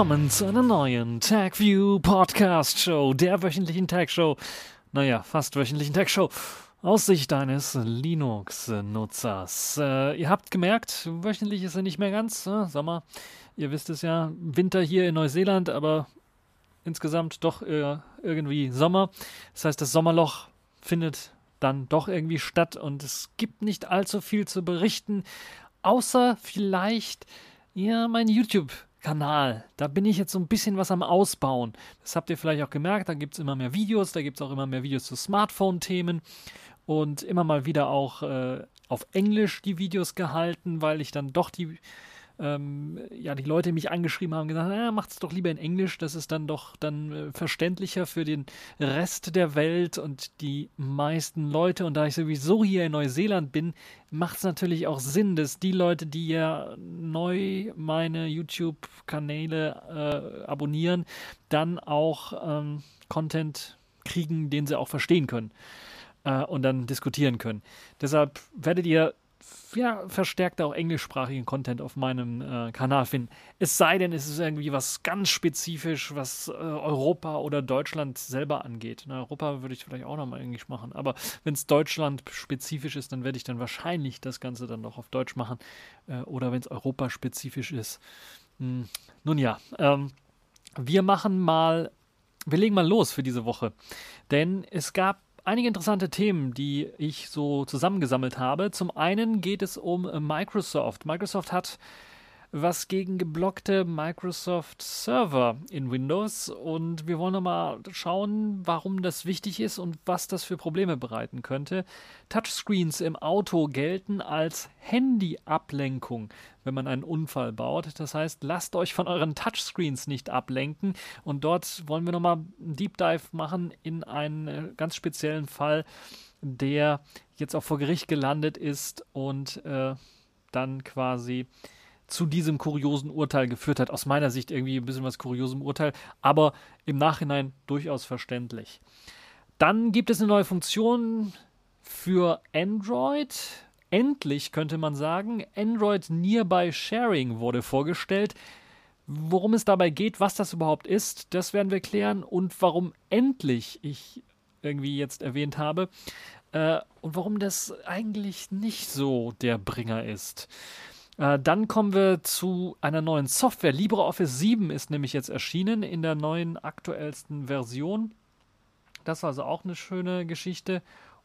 willkommen zu einer neuen TagView Podcast Show, der wöchentlichen Tag Show. Naja, fast wöchentlichen Tag Show. Aus Sicht eines Linux-Nutzers. Äh, ihr habt gemerkt, wöchentlich ist er nicht mehr ganz. Äh, Sommer, ihr wisst es ja, Winter hier in Neuseeland, aber insgesamt doch äh, irgendwie Sommer. Das heißt, das Sommerloch findet dann doch irgendwie statt und es gibt nicht allzu viel zu berichten, außer vielleicht ja mein YouTube. Kanal. Da bin ich jetzt so ein bisschen was am Ausbauen. Das habt ihr vielleicht auch gemerkt. Da gibt es immer mehr Videos. Da gibt es auch immer mehr Videos zu Smartphone-Themen. Und immer mal wieder auch äh, auf Englisch die Videos gehalten, weil ich dann doch die ähm, ja, die Leute mich angeschrieben haben, gesagt, ah, es doch lieber in Englisch, das ist dann doch dann äh, verständlicher für den Rest der Welt und die meisten Leute. Und da ich sowieso hier in Neuseeland bin, macht es natürlich auch Sinn, dass die Leute, die ja neu meine YouTube-Kanäle äh, abonnieren, dann auch ähm, Content kriegen, den sie auch verstehen können äh, und dann diskutieren können. Deshalb werdet ihr ja, verstärkt auch englischsprachigen Content auf meinem äh, Kanal finden. Es sei denn, es ist irgendwie was ganz spezifisch, was äh, Europa oder Deutschland selber angeht. In Europa würde ich vielleicht auch nochmal Englisch machen, aber wenn es Deutschland spezifisch ist, dann werde ich dann wahrscheinlich das Ganze dann noch auf Deutsch machen. Äh, oder wenn es Europa spezifisch ist. Hm, nun ja, ähm, wir machen mal, wir legen mal los für diese Woche. Denn es gab einige interessante Themen, die ich so zusammengesammelt habe. Zum einen geht es um Microsoft. Microsoft hat was gegen geblockte Microsoft Server in Windows und wir wollen nochmal schauen, warum das wichtig ist und was das für Probleme bereiten könnte. Touchscreens im Auto gelten als Handy-Ablenkung, wenn man einen Unfall baut. Das heißt, lasst euch von euren Touchscreens nicht ablenken und dort wollen wir nochmal einen Deep Dive machen in einen äh, ganz speziellen Fall, der jetzt auch vor Gericht gelandet ist und äh, dann quasi zu diesem kuriosen Urteil geführt hat. Aus meiner Sicht irgendwie ein bisschen was kuriosem Urteil, aber im Nachhinein durchaus verständlich. Dann gibt es eine neue Funktion für Android. Endlich könnte man sagen, Android Nearby Sharing wurde vorgestellt. Worum es dabei geht, was das überhaupt ist, das werden wir klären und warum endlich ich irgendwie jetzt erwähnt habe äh, und warum das eigentlich nicht so der Bringer ist. Äh, dann kommen wir zu einer neuen Software. LibreOffice 7 ist nämlich jetzt erschienen in der neuen aktuellsten Version. Das war also auch eine schöne Geschichte.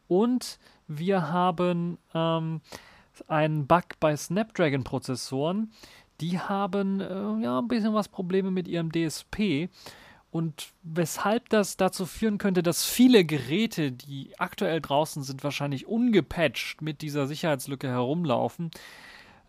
Und wir haben ähm, einen Bug bei Snapdragon-Prozessoren. Die haben äh, ja ein bisschen was Probleme mit ihrem DSP. Und weshalb das dazu führen könnte, dass viele Geräte, die aktuell draußen sind, wahrscheinlich ungepatcht mit dieser Sicherheitslücke herumlaufen.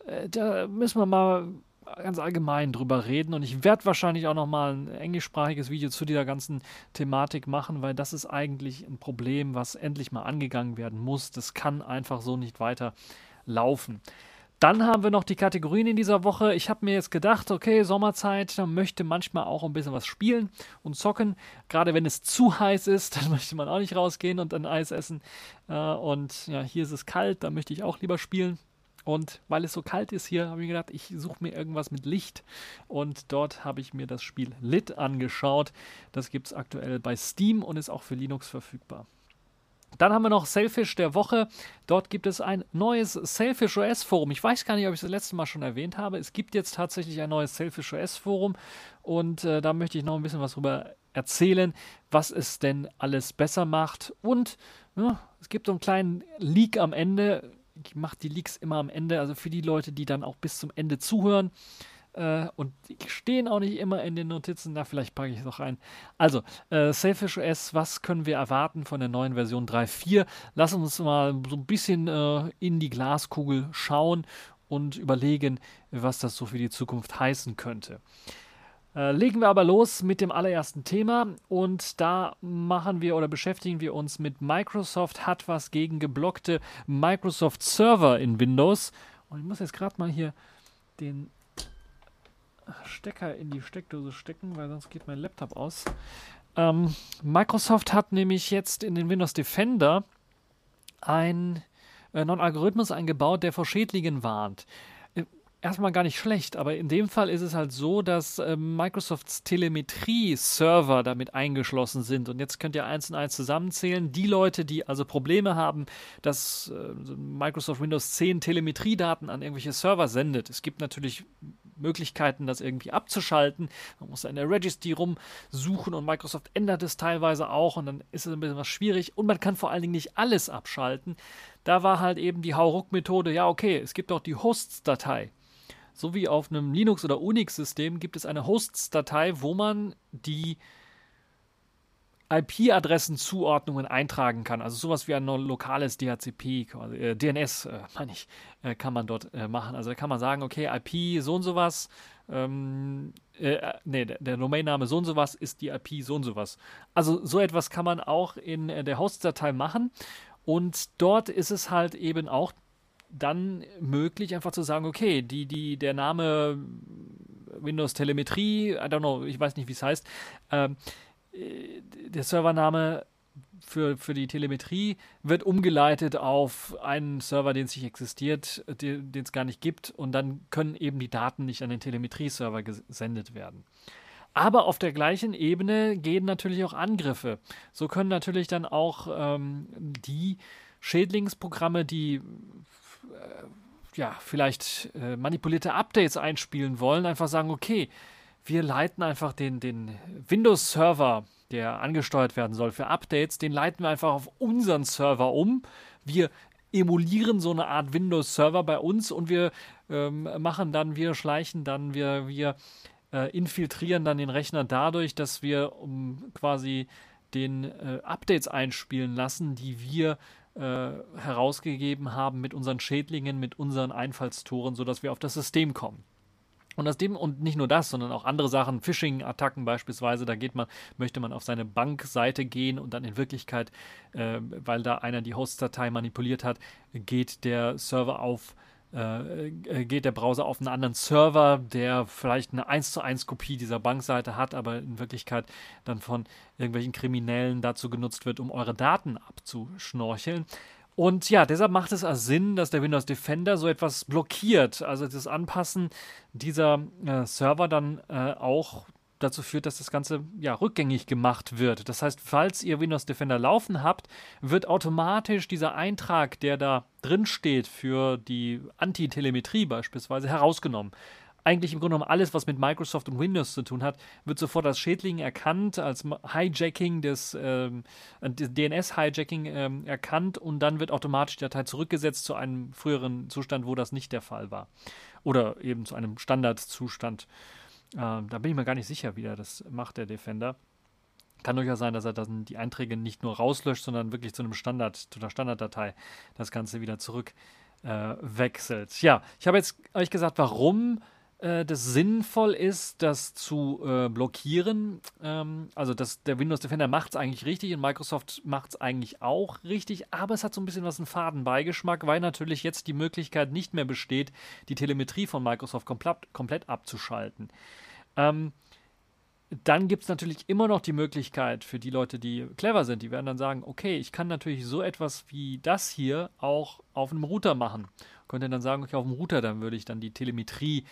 Äh, da müssen wir mal ganz allgemein drüber reden und ich werde wahrscheinlich auch noch mal ein englischsprachiges Video zu dieser ganzen Thematik machen, weil das ist eigentlich ein Problem, was endlich mal angegangen werden muss. Das kann einfach so nicht weiter laufen. Dann haben wir noch die Kategorien in dieser Woche. Ich habe mir jetzt gedacht, okay, Sommerzeit, da möchte manchmal auch ein bisschen was spielen und zocken. Gerade wenn es zu heiß ist, dann möchte man auch nicht rausgehen und ein Eis essen. Äh, und ja, hier ist es kalt, da möchte ich auch lieber spielen. Und weil es so kalt ist hier, habe ich gedacht, ich suche mir irgendwas mit Licht. Und dort habe ich mir das Spiel Lit angeschaut. Das gibt es aktuell bei Steam und ist auch für Linux verfügbar. Dann haben wir noch Selfish der Woche. Dort gibt es ein neues Selfish OS Forum. Ich weiß gar nicht, ob ich es das letzte Mal schon erwähnt habe. Es gibt jetzt tatsächlich ein neues Selfish OS Forum und äh, da möchte ich noch ein bisschen was drüber erzählen, was es denn alles besser macht. Und ja, es gibt so einen kleinen Leak am Ende ich mache die Leaks immer am Ende, also für die Leute, die dann auch bis zum Ende zuhören. Äh, und die stehen auch nicht immer in den Notizen, da vielleicht packe ich es noch rein. Also, äh, Selfish OS, was können wir erwarten von der neuen Version 3.4? Lass uns mal so ein bisschen äh, in die Glaskugel schauen und überlegen, was das so für die Zukunft heißen könnte. Äh, legen wir aber los mit dem allerersten Thema und da machen wir oder beschäftigen wir uns mit Microsoft hat was gegen geblockte Microsoft Server in Windows. Und ich muss jetzt gerade mal hier den Stecker in die Steckdose stecken, weil sonst geht mein Laptop aus. Ähm, Microsoft hat nämlich jetzt in den Windows Defender ein äh, neuen Algorithmus eingebaut, der vor Schädlingen warnt erstmal gar nicht schlecht, aber in dem Fall ist es halt so, dass äh, Microsofts Telemetrie-Server damit eingeschlossen sind. Und jetzt könnt ihr eins und eins zusammenzählen. Die Leute, die also Probleme haben, dass äh, Microsoft Windows 10 Telemetriedaten an irgendwelche Server sendet. Es gibt natürlich Möglichkeiten, das irgendwie abzuschalten. Man muss in der Registry rumsuchen und Microsoft ändert es teilweise auch und dann ist es ein bisschen was schwierig. Und man kann vor allen Dingen nicht alles abschalten. Da war halt eben die Hauruck-Methode, ja okay, es gibt auch die Hosts-Datei. So wie auf einem Linux- oder Unix-System gibt es eine Hosts-Datei, wo man die IP-Adressenzuordnungen eintragen kann. Also sowas wie ein lokales DHCP, äh, DNS, äh, meine ich, äh, kann man dort äh, machen. Also da kann man sagen, okay, IP so und sowas, ähm, äh, äh, nee, der, der Domainname so und sowas ist die IP so und sowas. Also so etwas kann man auch in der Host-Datei machen. Und dort ist es halt eben auch dann möglich, einfach zu sagen, okay, die, die, der Name Windows Telemetrie, I don't know, ich weiß nicht, wie es heißt, ähm, äh, der Servername für, für die Telemetrie wird umgeleitet auf einen Server, den es nicht existiert, den es gar nicht gibt, und dann können eben die Daten nicht an den Telemetrie-Server gesendet werden. Aber auf der gleichen Ebene gehen natürlich auch Angriffe. So können natürlich dann auch ähm, die Schädlingsprogramme, die ja vielleicht äh, manipulierte Updates einspielen wollen, einfach sagen, okay, wir leiten einfach den, den Windows-Server, der angesteuert werden soll für Updates, den leiten wir einfach auf unseren Server um. Wir emulieren so eine Art Windows-Server bei uns und wir ähm, machen dann, wir schleichen dann, wir, wir äh, infiltrieren dann den Rechner dadurch, dass wir um quasi den äh, Updates einspielen lassen, die wir äh, herausgegeben haben mit unseren Schädlingen, mit unseren Einfallstoren, sodass wir auf das System kommen. Und aus dem, und nicht nur das, sondern auch andere Sachen, Phishing-Attacken beispielsweise, da geht man, möchte man auf seine Bankseite gehen und dann in Wirklichkeit, äh, weil da einer die Host-Datei manipuliert hat, geht der Server auf, geht der Browser auf einen anderen Server, der vielleicht eine 1 zu 1 Kopie dieser Bankseite hat, aber in Wirklichkeit dann von irgendwelchen Kriminellen dazu genutzt wird, um eure Daten abzuschnorcheln. Und ja, deshalb macht es also Sinn, dass der Windows Defender so etwas blockiert. Also das Anpassen dieser äh, Server dann äh, auch dazu führt, dass das Ganze ja rückgängig gemacht wird. Das heißt, falls ihr Windows Defender laufen habt, wird automatisch dieser Eintrag, der da drin steht für die Anti-Telemetrie beispielsweise, herausgenommen eigentlich im Grunde genommen alles, was mit Microsoft und Windows zu tun hat, wird sofort als Schädling erkannt, als Hijacking des, ähm, DNS-Hijacking ähm, erkannt und dann wird automatisch die Datei zurückgesetzt zu einem früheren Zustand, wo das nicht der Fall war. Oder eben zu einem Standardzustand. Ähm, da bin ich mir gar nicht sicher, wie das macht, der Defender. Kann durchaus sein, dass er dann die Einträge nicht nur rauslöscht, sondern wirklich zu einem Standard, zu einer Standarddatei das Ganze wieder zurück äh, wechselt. Ja, ich habe jetzt euch gesagt, warum äh, das sinnvoll ist, das zu äh, blockieren. Ähm, also das, der Windows Defender macht es eigentlich richtig und Microsoft macht es eigentlich auch richtig, aber es hat so ein bisschen was einen Fadenbeigeschmack, weil natürlich jetzt die Möglichkeit nicht mehr besteht, die Telemetrie von Microsoft komplett, komplett abzuschalten. Ähm, dann gibt es natürlich immer noch die Möglichkeit für die Leute, die clever sind, die werden dann sagen, okay, ich kann natürlich so etwas wie das hier auch auf einem Router machen. Könnte dann sagen, okay, auf dem Router, dann würde ich dann die Telemetrie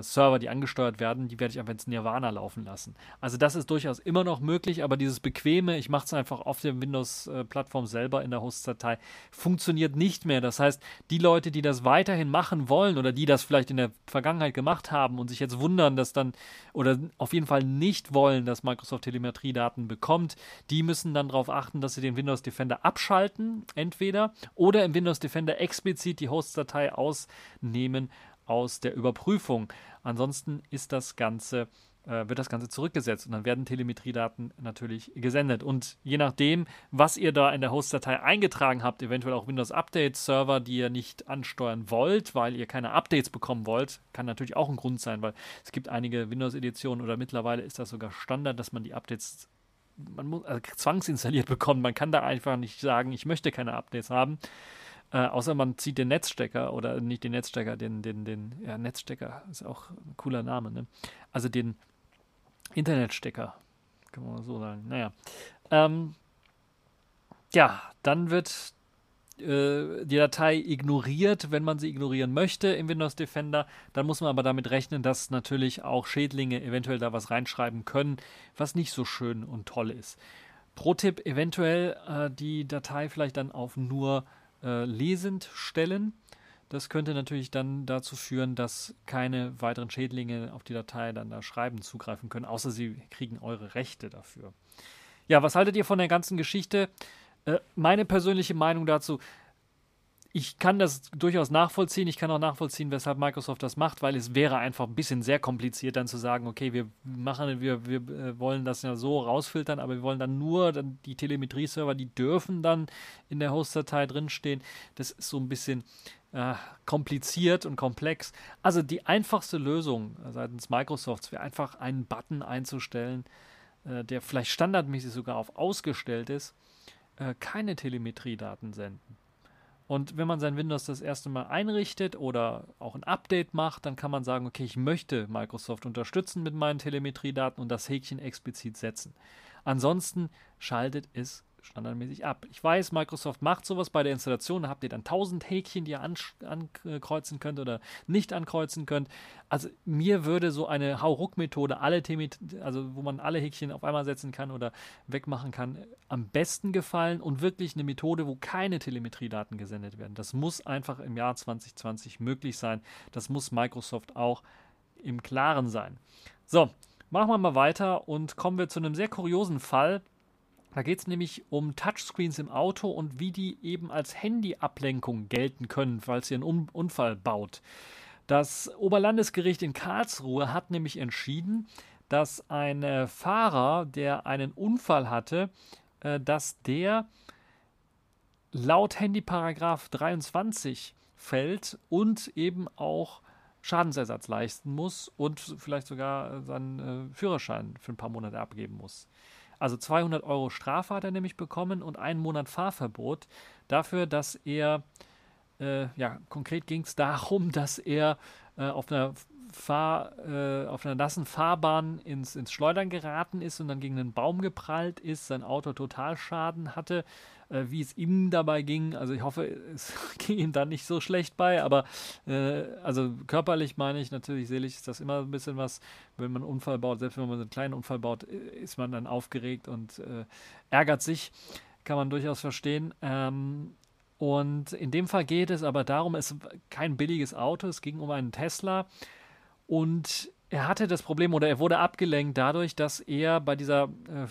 Server, die angesteuert werden, die werde ich einfach ins Nirvana laufen lassen. Also das ist durchaus immer noch möglich, aber dieses bequeme, ich mache es einfach auf der Windows-Plattform selber in der Host-Datei, funktioniert nicht mehr. Das heißt, die Leute, die das weiterhin machen wollen oder die das vielleicht in der Vergangenheit gemacht haben und sich jetzt wundern, dass dann oder auf jeden Fall nicht wollen, dass Microsoft Telemetriedaten bekommt, die müssen dann darauf achten, dass sie den Windows Defender abschalten, entweder oder im Windows Defender explizit die Host-Datei ausnehmen aus der Überprüfung. Ansonsten ist das Ganze äh, wird das Ganze zurückgesetzt und dann werden Telemetriedaten natürlich gesendet. Und je nachdem, was ihr da in der Host-Datei eingetragen habt, eventuell auch Windows Update-Server, die ihr nicht ansteuern wollt, weil ihr keine Updates bekommen wollt, kann natürlich auch ein Grund sein, weil es gibt einige Windows-Editionen oder mittlerweile ist das sogar Standard, dass man die Updates man muss, also zwangsinstalliert bekommt. Man kann da einfach nicht sagen, ich möchte keine Updates haben. Äh, außer man zieht den Netzstecker oder nicht den Netzstecker, den, den, den, ja, Netzstecker ist auch ein cooler Name, ne? Also den Internetstecker, kann man so sagen. Naja. Ähm, ja, dann wird äh, die Datei ignoriert, wenn man sie ignorieren möchte im Windows Defender. Dann muss man aber damit rechnen, dass natürlich auch Schädlinge eventuell da was reinschreiben können, was nicht so schön und toll ist. Pro-Tipp, eventuell äh, die Datei vielleicht dann auf nur äh, lesend stellen. Das könnte natürlich dann dazu führen, dass keine weiteren Schädlinge auf die Datei dann da schreiben zugreifen können, außer sie kriegen eure Rechte dafür. Ja, was haltet ihr von der ganzen Geschichte? Äh, meine persönliche Meinung dazu, ich kann das durchaus nachvollziehen. Ich kann auch nachvollziehen, weshalb Microsoft das macht, weil es wäre einfach ein bisschen sehr kompliziert, dann zu sagen, okay, wir machen, wir, wir äh, wollen das ja so rausfiltern, aber wir wollen dann nur dann die Telemetrie-Server, die dürfen dann in der Host-Datei drinstehen. Das ist so ein bisschen äh, kompliziert und komplex. Also die einfachste Lösung seitens Microsofts wäre einfach einen Button einzustellen, äh, der vielleicht standardmäßig sogar auf ausgestellt ist, äh, keine Telemetriedaten senden. Und wenn man sein Windows das erste Mal einrichtet oder auch ein Update macht, dann kann man sagen, okay, ich möchte Microsoft unterstützen mit meinen Telemetriedaten und das Häkchen explizit setzen. Ansonsten schaltet es standardmäßig ab. Ich weiß, Microsoft macht sowas bei der Installation. Da habt ihr dann 1000 Häkchen, die ihr ankreuzen könnt oder nicht ankreuzen könnt. Also mir würde so eine Hauruck-Methode, alle also wo man alle Häkchen auf einmal setzen kann oder wegmachen kann, am besten gefallen und wirklich eine Methode, wo keine Telemetriedaten gesendet werden. Das muss einfach im Jahr 2020 möglich sein. Das muss Microsoft auch im Klaren sein. So, machen wir mal weiter und kommen wir zu einem sehr kuriosen Fall. Da geht es nämlich um Touchscreens im Auto und wie die eben als Handyablenkung gelten können, falls ihr einen Unfall baut. Das Oberlandesgericht in Karlsruhe hat nämlich entschieden, dass ein äh, Fahrer, der einen Unfall hatte, äh, dass der laut Handyparagraph 23 fällt und eben auch Schadensersatz leisten muss und vielleicht sogar seinen äh, Führerschein für ein paar Monate abgeben muss. Also 200 Euro Strafe hat er nämlich bekommen und einen Monat Fahrverbot dafür, dass er, äh, ja, konkret ging es darum, dass er äh, auf einer Fahr, äh, auf einer nassen Fahrbahn ins, ins Schleudern geraten ist und dann gegen einen Baum geprallt ist, sein Auto Totalschaden hatte, äh, wie es ihm dabei ging. Also ich hoffe, es ging ihm dann nicht so schlecht bei, aber äh, also körperlich meine ich natürlich, seelisch ist das immer ein bisschen was, wenn man einen Unfall baut, selbst wenn man einen kleinen Unfall baut, äh, ist man dann aufgeregt und äh, ärgert sich, kann man durchaus verstehen. Ähm, und in dem Fall geht es aber darum, es ist kein billiges Auto, es ging um einen Tesla und er hatte das Problem oder er wurde abgelenkt dadurch, dass er bei dieser äh,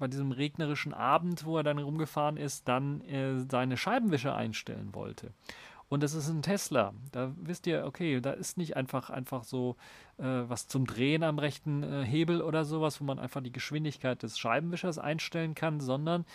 bei diesem regnerischen Abend, wo er dann rumgefahren ist, dann äh, seine Scheibenwischer einstellen wollte. Und das ist ein Tesla. Da wisst ihr, okay, da ist nicht einfach, einfach so äh, was zum Drehen am rechten äh, Hebel oder sowas, wo man einfach die Geschwindigkeit des Scheibenwischers einstellen kann, sondern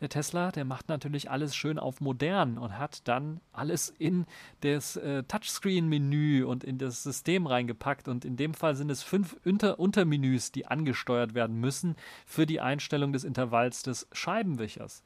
der Tesla, der macht natürlich alles schön auf modern und hat dann alles in das äh, Touchscreen-Menü und in das System reingepackt. Und in dem Fall sind es fünf Unter Untermenüs, die angesteuert werden müssen für die Einstellung des Intervalls des Scheibenwischers.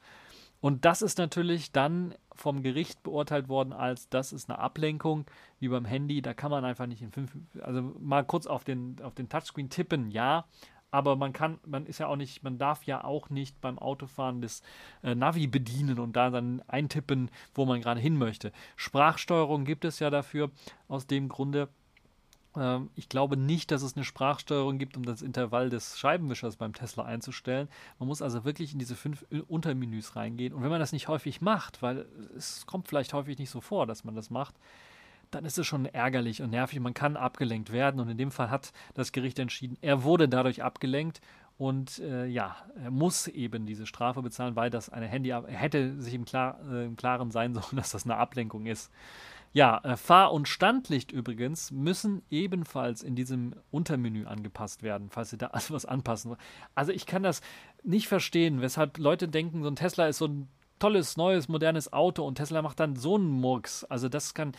Und das ist natürlich dann vom Gericht beurteilt worden als, das ist eine Ablenkung, wie beim Handy. Da kann man einfach nicht in fünf, also mal kurz auf den, auf den Touchscreen tippen, ja. Aber man kann, man ist ja auch nicht, man darf ja auch nicht beim Autofahren das äh, Navi bedienen und da dann eintippen, wo man gerade hin möchte. Sprachsteuerung gibt es ja dafür. Aus dem Grunde ähm, ich glaube nicht, dass es eine Sprachsteuerung gibt, um das Intervall des Scheibenwischers beim Tesla einzustellen. Man muss also wirklich in diese fünf Untermenüs reingehen. Und wenn man das nicht häufig macht, weil es kommt vielleicht häufig nicht so vor, dass man das macht, dann ist es schon ärgerlich und nervig. Man kann abgelenkt werden und in dem Fall hat das Gericht entschieden, er wurde dadurch abgelenkt und äh, ja, er muss eben diese Strafe bezahlen, weil das eine Handy, er hätte sich im, Klar, äh, im Klaren sein sollen, dass das eine Ablenkung ist. Ja, äh, Fahr- und Standlicht übrigens müssen ebenfalls in diesem Untermenü angepasst werden, falls ihr da also was anpassen wollt. Also ich kann das nicht verstehen, weshalb Leute denken, so ein Tesla ist so ein tolles, neues, modernes Auto und Tesla macht dann so einen Murks. Also das kann,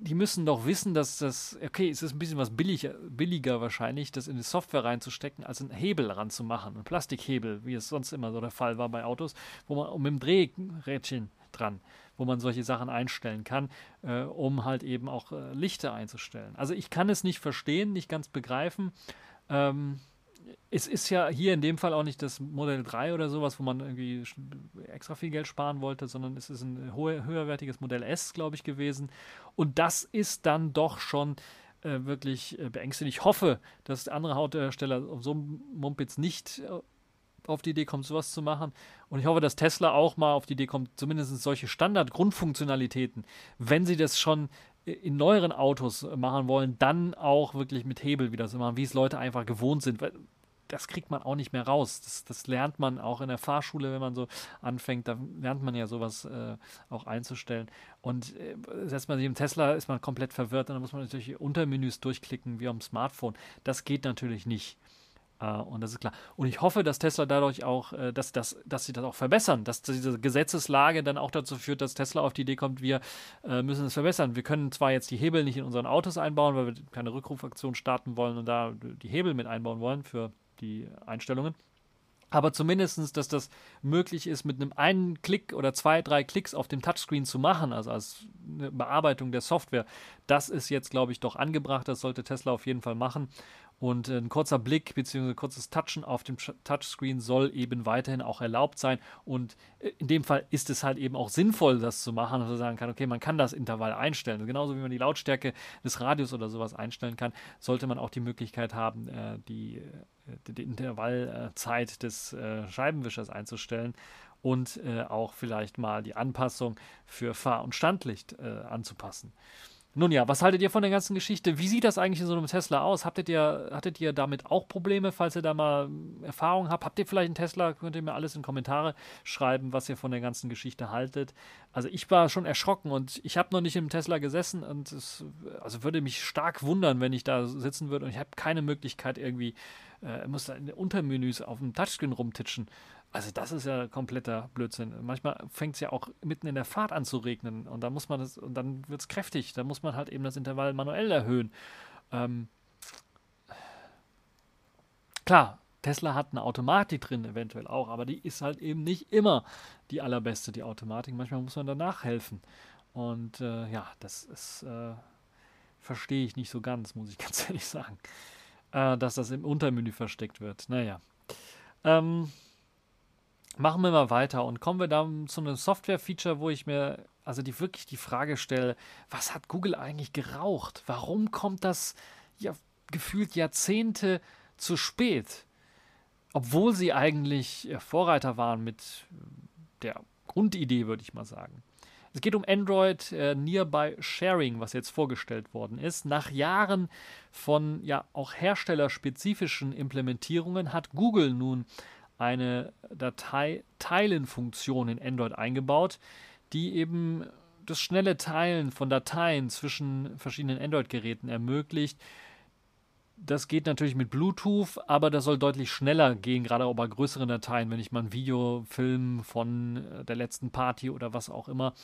die müssen doch wissen, dass das, okay, es ist ein bisschen was billiger, billiger wahrscheinlich, das in die Software reinzustecken, als einen Hebel ranzumachen, einen Plastikhebel, wie es sonst immer so der Fall war bei Autos, wo man mit dem Drehrädchen dran wo man solche Sachen einstellen kann, äh, um halt eben auch äh, Lichter einzustellen. Also ich kann es nicht verstehen, nicht ganz begreifen. Ähm, es ist ja hier in dem Fall auch nicht das Modell 3 oder sowas, wo man irgendwie extra viel Geld sparen wollte, sondern es ist ein hohe, höherwertiges Modell S, glaube ich, gewesen. Und das ist dann doch schon äh, wirklich äh, beängstigend. Ich hoffe, dass andere Autohersteller auf so einem Mumpitz nicht äh, auf die Idee kommt, sowas zu machen. Und ich hoffe, dass Tesla auch mal auf die Idee kommt, zumindest solche Standard-Grundfunktionalitäten, wenn sie das schon in neueren Autos machen wollen, dann auch wirklich mit Hebel wieder zu machen, wie es Leute einfach gewohnt sind. Weil das kriegt man auch nicht mehr raus. Das, das, lernt man auch in der Fahrschule, wenn man so anfängt. Da lernt man ja sowas äh, auch einzustellen. Und äh, setzt man sich im Tesla, ist man komplett verwirrt. Und dann muss man natürlich Untermenüs durchklicken wie am Smartphone. Das geht natürlich nicht. Uh, und das ist klar. Und ich hoffe, dass Tesla dadurch auch, äh, dass, dass, dass sie das auch verbessern, dass diese Gesetzeslage dann auch dazu führt, dass Tesla auf die Idee kommt, wir äh, müssen es verbessern. Wir können zwar jetzt die Hebel nicht in unseren Autos einbauen, weil wir keine Rückrufaktion starten wollen und da die Hebel mit einbauen wollen für die Einstellungen. Aber zumindest, dass das möglich ist, mit einem einen Klick oder zwei, drei Klicks auf dem Touchscreen zu machen, also als eine Bearbeitung der Software, das ist jetzt, glaube ich, doch angebracht. Das sollte Tesla auf jeden Fall machen. Und ein kurzer Blick bzw. kurzes Touchen auf dem Touchscreen soll eben weiterhin auch erlaubt sein. Und äh, in dem Fall ist es halt eben auch sinnvoll, das zu machen, dass man sagen kann, okay, man kann das Intervall einstellen. Genauso wie man die Lautstärke des Radios oder sowas einstellen kann, sollte man auch die Möglichkeit haben, äh, die, äh, die Intervallzeit des Scheibenwischers einzustellen und auch vielleicht mal die Anpassung für Fahr- und Standlicht anzupassen. Nun ja, was haltet ihr von der ganzen Geschichte? Wie sieht das eigentlich in so einem Tesla aus? Hattet ihr, hattet ihr damit auch Probleme, falls ihr da mal Erfahrungen habt? Habt ihr vielleicht einen Tesla? Könnt ihr mir alles in Kommentare schreiben, was ihr von der ganzen Geschichte haltet. Also ich war schon erschrocken und ich habe noch nicht im Tesla gesessen und es also würde mich stark wundern, wenn ich da sitzen würde und ich habe keine Möglichkeit irgendwie, äh, muss da in den Untermenüs auf dem Touchscreen rumtitschen. Also das ist ja kompletter Blödsinn. Manchmal fängt es ja auch mitten in der Fahrt an zu regnen und dann muss man das, und dann wird es kräftig. Da muss man halt eben das Intervall manuell erhöhen. Ähm, klar, Tesla hat eine Automatik drin, eventuell auch, aber die ist halt eben nicht immer die allerbeste, die Automatik. Manchmal muss man danach helfen. Und äh, ja, das ist, äh, verstehe ich nicht so ganz, muss ich ganz ehrlich sagen, äh, dass das im Untermenü versteckt wird. Naja. Ähm, machen wir mal weiter und kommen wir dann zu einem Software-Feature, wo ich mir also die wirklich die Frage stelle, was hat Google eigentlich geraucht? Warum kommt das ja gefühlt Jahrzehnte zu spät? Obwohl sie eigentlich Vorreiter waren mit der Grundidee, würde ich mal sagen. Es geht um Android äh, Nearby Sharing, was jetzt vorgestellt worden ist. Nach Jahren von ja auch herstellerspezifischen Implementierungen hat Google nun eine Datei-Teilen-Funktion in Android eingebaut, die eben das schnelle Teilen von Dateien zwischen verschiedenen Android-Geräten ermöglicht. Das geht natürlich mit Bluetooth, aber das soll deutlich schneller gehen, gerade auch bei größeren Dateien, wenn ich mal ein Video, Film von äh, der letzten Party oder was auch immer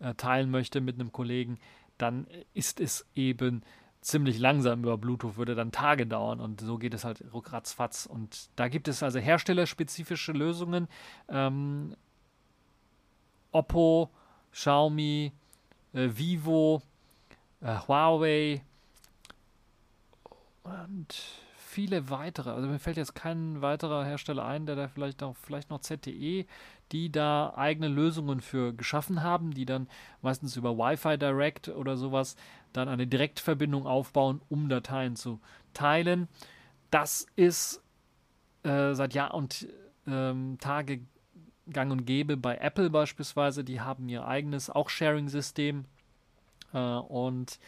äh, teilen möchte mit einem Kollegen, dann ist es eben ziemlich langsam über Bluetooth, würde dann Tage dauern und so geht es halt ruckratzfatz. Und da gibt es also herstellerspezifische Lösungen. Ähm, Oppo, Xiaomi, äh, Vivo, äh, Huawei und viele weitere. Also mir fällt jetzt kein weiterer Hersteller ein, der da vielleicht noch, vielleicht noch ZTE, die da eigene Lösungen für geschaffen haben, die dann meistens über Wi-Fi Direct oder sowas dann eine Direktverbindung aufbauen, um Dateien zu teilen. Das ist äh, seit Jahr und ähm, Tage gang und gäbe bei Apple beispielsweise. Die haben ihr eigenes auch Sharing-System äh, und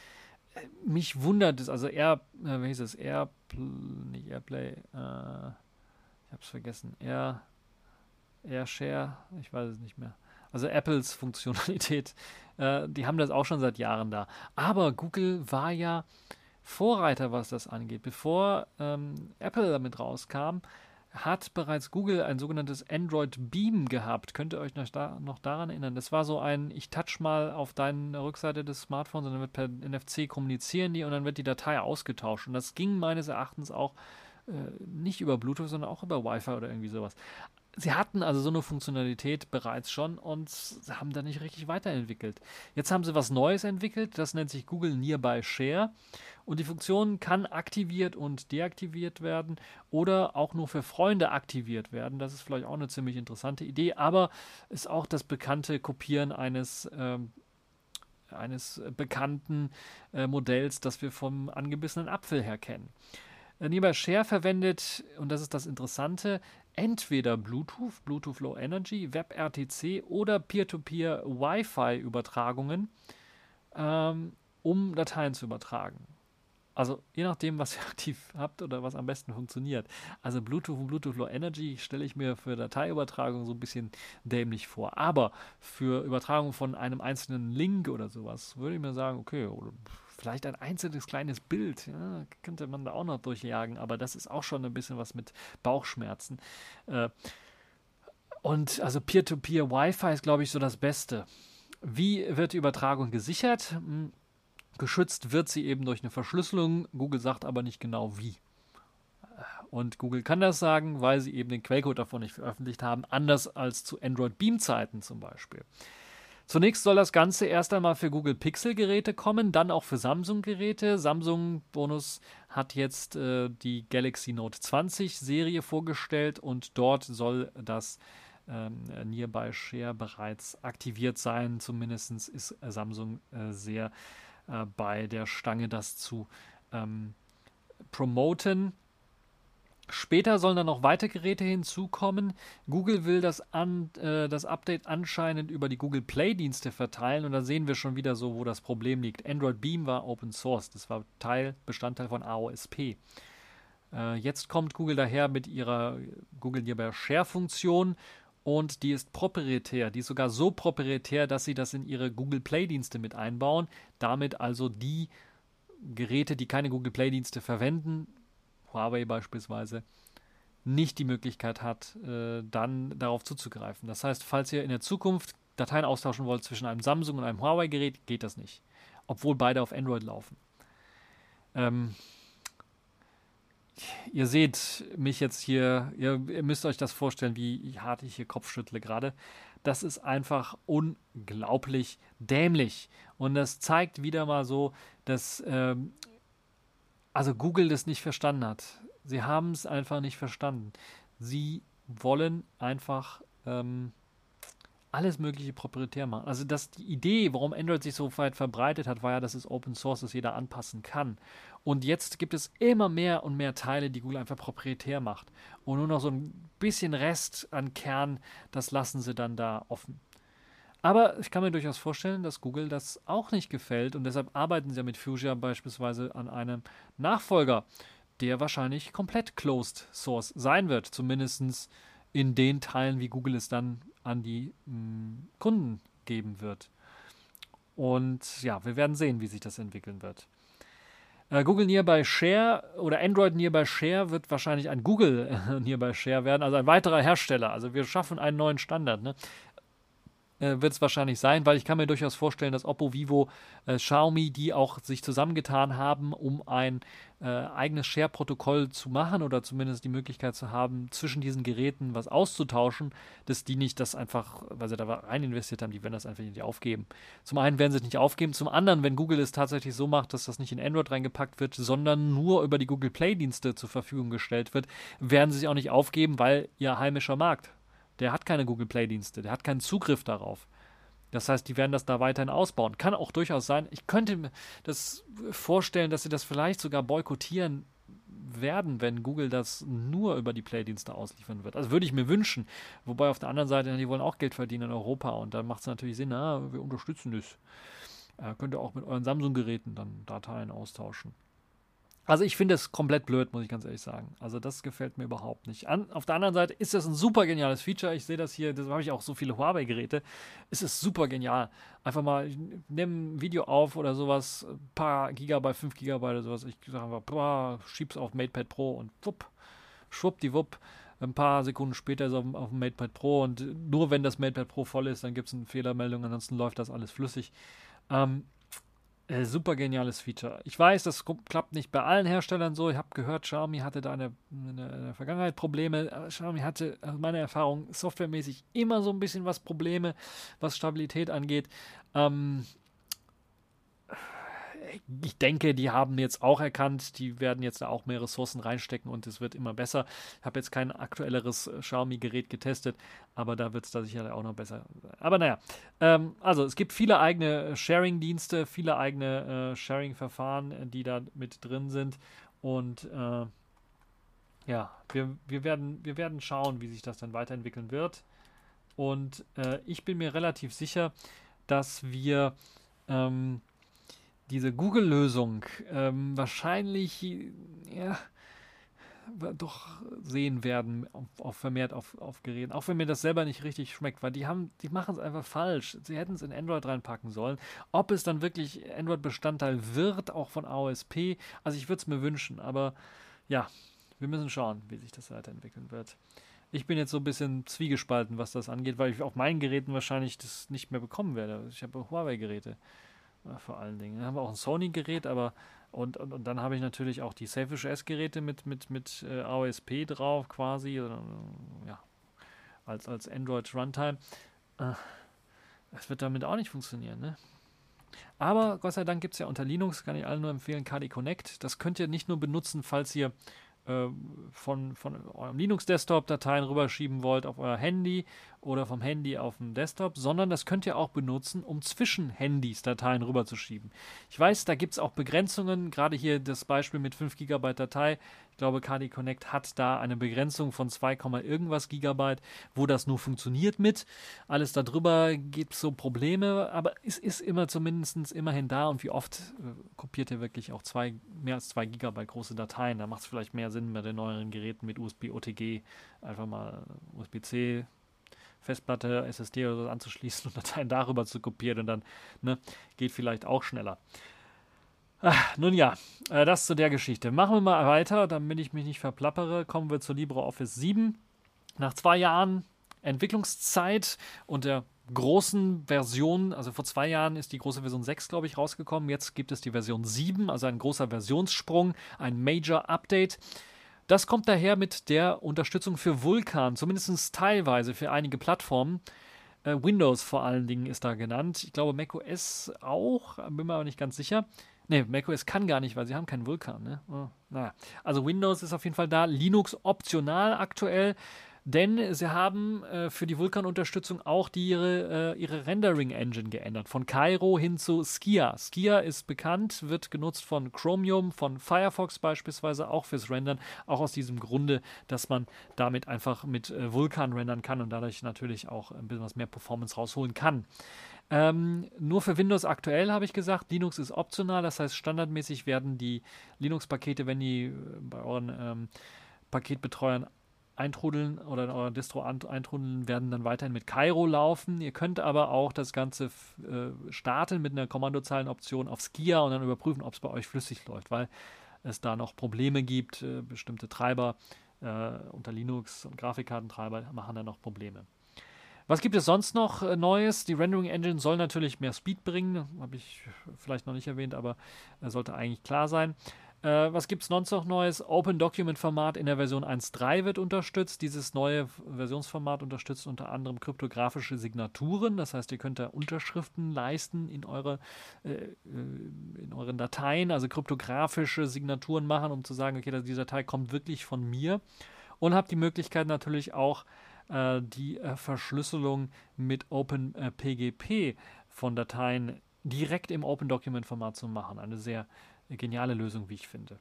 mich wundert es, also Air, äh, wie hieß es, Air, nicht Airplay, äh, ich hab's vergessen, Air, AirShare, ich weiß es nicht mehr. Also Apples Funktionalität, äh, die haben das auch schon seit Jahren da. Aber Google war ja Vorreiter, was das angeht. Bevor ähm, Apple damit rauskam, hat bereits Google ein sogenanntes Android Beam gehabt. Könnt ihr euch noch, da, noch daran erinnern? Das war so ein, ich touch mal auf deine Rückseite des Smartphones und dann wird per NFC kommunizieren die und dann wird die Datei ausgetauscht. Und das ging meines Erachtens auch äh, nicht über Bluetooth, sondern auch über Wi-Fi oder irgendwie sowas. Sie hatten also so eine Funktionalität bereits schon und haben da nicht richtig weiterentwickelt. Jetzt haben sie was Neues entwickelt, das nennt sich Google Nearby Share und die Funktion kann aktiviert und deaktiviert werden oder auch nur für Freunde aktiviert werden. Das ist vielleicht auch eine ziemlich interessante Idee, aber ist auch das bekannte Kopieren eines ähm, eines bekannten äh, Modells, das wir vom angebissenen Apfel her kennen. Äh, Nearby Share verwendet, und das ist das Interessante, entweder Bluetooth, Bluetooth Low Energy, WebRTC oder Peer-to-Peer Wi-Fi-Übertragungen, ähm, um Dateien zu übertragen. Also je nachdem, was ihr aktiv habt oder was am besten funktioniert. Also Bluetooth und Bluetooth Low Energy stelle ich mir für Dateiübertragung so ein bisschen dämlich vor. Aber für Übertragung von einem einzelnen Link oder sowas würde ich mir sagen, okay, vielleicht ein einzelnes kleines Bild, ja, könnte man da auch noch durchjagen, aber das ist auch schon ein bisschen was mit Bauchschmerzen. Äh, und also Peer-to-Peer Wi-Fi ist, glaube ich, so das Beste. Wie wird die Übertragung gesichert? Hm Geschützt wird sie eben durch eine Verschlüsselung. Google sagt aber nicht genau wie. Und Google kann das sagen, weil sie eben den Quellcode davon nicht veröffentlicht haben, anders als zu Android Beam-Zeiten zum Beispiel. Zunächst soll das Ganze erst einmal für Google Pixel-Geräte kommen, dann auch für Samsung-Geräte. Samsung Bonus hat jetzt äh, die Galaxy Note 20 Serie vorgestellt und dort soll das ähm, Nearby Share bereits aktiviert sein. Zumindest ist Samsung äh, sehr äh, bei der Stange das zu ähm, promoten. Später sollen dann noch weitere Geräte hinzukommen. Google will das, an, äh, das Update anscheinend über die Google Play-Dienste verteilen und da sehen wir schon wieder so, wo das Problem liegt. Android Beam war Open Source, das war Teil, Bestandteil von AOSP. Äh, jetzt kommt Google daher mit ihrer Google Nearby Share-Funktion und die ist proprietär. Die ist sogar so proprietär, dass sie das in ihre Google Play-Dienste mit einbauen. Damit also die Geräte, die keine Google Play-Dienste verwenden, Huawei beispielsweise, nicht die Möglichkeit hat, äh, dann darauf zuzugreifen. Das heißt, falls ihr in der Zukunft Dateien austauschen wollt zwischen einem Samsung und einem Huawei-Gerät, geht das nicht. Obwohl beide auf Android laufen. Ähm, ihr seht mich jetzt hier, ihr, ihr, müsst euch das vorstellen, wie hart ich hier Kopf schüttle gerade. Das ist einfach unglaublich dämlich. Und das zeigt wieder mal so, dass ähm, also Google das nicht verstanden hat. Sie haben es einfach nicht verstanden. Sie wollen einfach ähm, alles mögliche proprietär machen. Also das, die Idee, warum Android sich so weit verbreitet hat, war ja, dass es Open Source ist, jeder anpassen kann. Und jetzt gibt es immer mehr und mehr Teile, die Google einfach proprietär macht. Und nur noch so ein bisschen Rest an Kern, das lassen sie dann da offen. Aber ich kann mir durchaus vorstellen, dass Google das auch nicht gefällt und deshalb arbeiten sie ja mit Fuchsia beispielsweise an einem Nachfolger, der wahrscheinlich komplett closed source sein wird, zumindest in den Teilen, wie Google es dann an die mh, mm, Kunden geben wird. Und ja, wir werden sehen, wie sich das entwickeln wird. Äh, Google Nearby Share oder Android Nearby Share wird wahrscheinlich ein Google Nearby Share werden, also ein weiterer Hersteller. Also wir schaffen einen neuen Standard. Ne? Äh, wird es wahrscheinlich sein, weil ich kann mir durchaus vorstellen, dass Oppo, Vivo, äh, Xiaomi, die auch sich zusammengetan haben, um ein äh, eigenes Share-Protokoll zu machen oder zumindest die Möglichkeit zu haben, zwischen diesen Geräten was auszutauschen, dass die nicht das einfach, weil sie da rein investiert haben, die werden das einfach nicht aufgeben. Zum einen werden sie es nicht aufgeben, zum anderen, wenn Google es tatsächlich so macht, dass das nicht in Android reingepackt wird, sondern nur über die Google Play-Dienste zur Verfügung gestellt wird, werden sie sich auch nicht aufgeben, weil ihr heimischer Markt der hat keine Google Play-Dienste, der hat keinen Zugriff darauf. Das heißt, die werden das da weiterhin ausbauen. Kann auch durchaus sein. Ich könnte mir das vorstellen, dass sie das vielleicht sogar boykottieren werden, wenn Google das nur über die Play-Dienste ausliefern wird. Also würde ich mir wünschen. Wobei auf der anderen Seite, die wollen auch Geld verdienen in Europa und dann macht es natürlich Sinn, na, wir unterstützen das. Äh, könnt ihr auch mit euren Samsung-Geräten dann Dateien austauschen. Also ich finde es komplett blöd, muss ich ganz ehrlich sagen. Also das gefällt mir überhaupt nicht. An, auf der anderen Seite ist das ein super geniales Feature. Ich sehe das hier, da habe ich auch so viele Huawei-Geräte. Es ist super genial. Einfach mal, ich nehme ein Video auf oder sowas, ein paar Gigabyte, 5 Gigabyte oder sowas. Ich sage einfach, boah, schieb's auf MatePad Pro und wupp, schwuppdiwupp. Ein paar Sekunden später ist es auf, auf dem MatePad Pro und nur wenn das MatePad Pro voll ist, dann gibt es eine Fehlermeldung, ansonsten läuft das alles flüssig. Ähm, Äh, super geniales Feature. Ich weiß, das klappt nicht bei allen Herstellern so. Ich habe gehört, Xiaomi hatte da in der, in der Vergangenheit Probleme. Aber Xiaomi hatte, also meine Erfahrung, softwaremäßig immer so ein bisschen was Probleme, was Stabilität angeht. Ähm, ich denke, die haben jetzt auch erkannt, die werden jetzt da auch mehr Ressourcen reinstecken und es wird immer besser. Ich habe jetzt kein aktuelleres äh, Xiaomi-Gerät getestet, aber da wird es da sicher auch noch besser. Aber naja, ähm, also es gibt viele eigene äh, Sharing-Dienste, viele eigene äh, Sharing-Verfahren, äh, die da mit drin sind und äh, ja, wir, wir, werden, wir werden schauen, wie sich das dann weiterentwickeln wird. Und äh, ich bin mir relativ sicher, dass wir ähm, diese Google-Lösung ähm, wahrscheinlich ja, doch sehen werden, auf, auf vermehrt auf, auf Geräten. Auch wenn mir das selber nicht richtig schmeckt, weil die haben, die machen es einfach falsch. Sie hätten es in Android reinpacken sollen. Ob es dann wirklich Android-Bestandteil wird, auch von AOSP, also ich würde es mir wünschen, aber ja, wir müssen schauen, wie sich das weiterentwickeln wird. Ich bin jetzt so ein bisschen zwiegespalten, was das angeht, weil ich auf meinen Geräten wahrscheinlich das nicht mehr bekommen werde. Ich habe Huawei-Geräte vor allen Dingen. Dann haben wir auch ein Sony-Gerät, aber und, und, und dann habe ich natürlich auch die Selfish S-Geräte mit, mit, mit äh, AOSP drauf quasi, oder, ja, als, als Android Runtime. Äh, das wird damit auch nicht funktionieren, ne? Aber Gott sei Dank gibt es ja unter Linux, kann ich allen nur empfehlen, KD Connect. Das könnt ihr nicht nur benutzen, falls ihr äh, von, von eurem Linux-Desktop Dateien rüberschieben wollt auf euer Handy oder vom Handy auf den Desktop, sondern das könnt ihr auch benutzen, um zwischen Handys Dateien rüberzuschieben. Ich weiß, da gibt es auch Begrenzungen, gerade hier das Beispiel mit 5 GB Datei. Ich glaube, KD Connect hat da eine Begrenzung von 2, irgendwas Gigabyte, wo das nur funktioniert mit. Alles darüber gibt es so Probleme, aber es ist immer zumindest immerhin da und wie oft äh, kopiert ihr wirklich auch zwei, mehr als 2 Gigabyte große Dateien. Da macht es vielleicht mehr Sinn bei den neueren Geräten mit USB OTG einfach mal USB-C Festplatte, SSD oder so anzuschließen und Dateien darüber zu kopieren und dann ne, geht vielleicht auch schneller. Ach, nun ja, äh, das zu der Geschichte. Machen wir mal weiter, damit ich mich nicht verplappere. Kommen wir zu LibreOffice 7. Nach zwei Jahren Entwicklungszeit und der großen Version, also vor zwei Jahren ist die große Version 6, glaube ich, rausgekommen. Jetzt gibt es die Version 7, also ein großer Versionssprung, ein Major Update. Das kommt daher mit der Unterstützung für Vulkan, zumindest teilweise für einige Plattformen. Äh, Windows vor allen Dingen ist da genannt. Ich glaube macOS auch, bin mir aber nicht ganz sicher. Ne, macOS kann gar nicht, weil sie haben keinen Vulkan. Ne? Oh, naja. Also Windows ist auf jeden Fall da. Linux optional aktuell. Denn sie haben äh, für die Vulkan-Unterstützung auch die, ihre, äh, ihre Rendering-Engine geändert. Von Cairo hin zu Skia. Skia ist bekannt, wird genutzt von Chromium, von Firefox beispielsweise, auch fürs Rendern. Auch aus diesem Grunde, dass man damit einfach mit äh, Vulkan rendern kann und dadurch natürlich auch ein bisschen was mehr Performance rausholen kann. Ähm, nur für Windows aktuell habe ich gesagt, Linux ist optional, das heißt standardmäßig werden die Linux-Pakete, wenn die äh, bei euren ähm, Paketbetreuern eintrudeln oder in eurer Distro eintrudeln, werden dann weiterhin mit Cairo laufen. Ihr könnt aber auch das Ganze äh, starten mit einer Kommandozeilenoption auf Skia und dann überprüfen, ob es bei euch flüssig läuft, weil es da noch Probleme gibt. Äh, bestimmte Treiber äh, unter Linux und Grafikkartentreiber machen da noch Probleme. Was gibt es sonst noch äh, Neues? Die Rendering Engine soll natürlich mehr Speed bringen, habe ich vielleicht noch nicht erwähnt, aber äh, sollte eigentlich klar sein. Äh, was gibt es sonst noch Neues? Open Document Format in der Version 1.3 wird unterstützt. Dieses neue Versionsformat unterstützt unter anderem kryptografische Signaturen. Das heißt, ihr könnt da Unterschriften leisten in, eure, äh, äh in euren Dateien, also kryptografische Signaturen machen, um zu sagen, okay, diese Datei kommt wirklich von mir. Und habt die Möglichkeit natürlich auch äh, die äh, Verschlüsselung mit OpenPGP von Dateien direkt im Open Document Format zu machen. Eine sehr eine geniale Lösung, wie ich finde.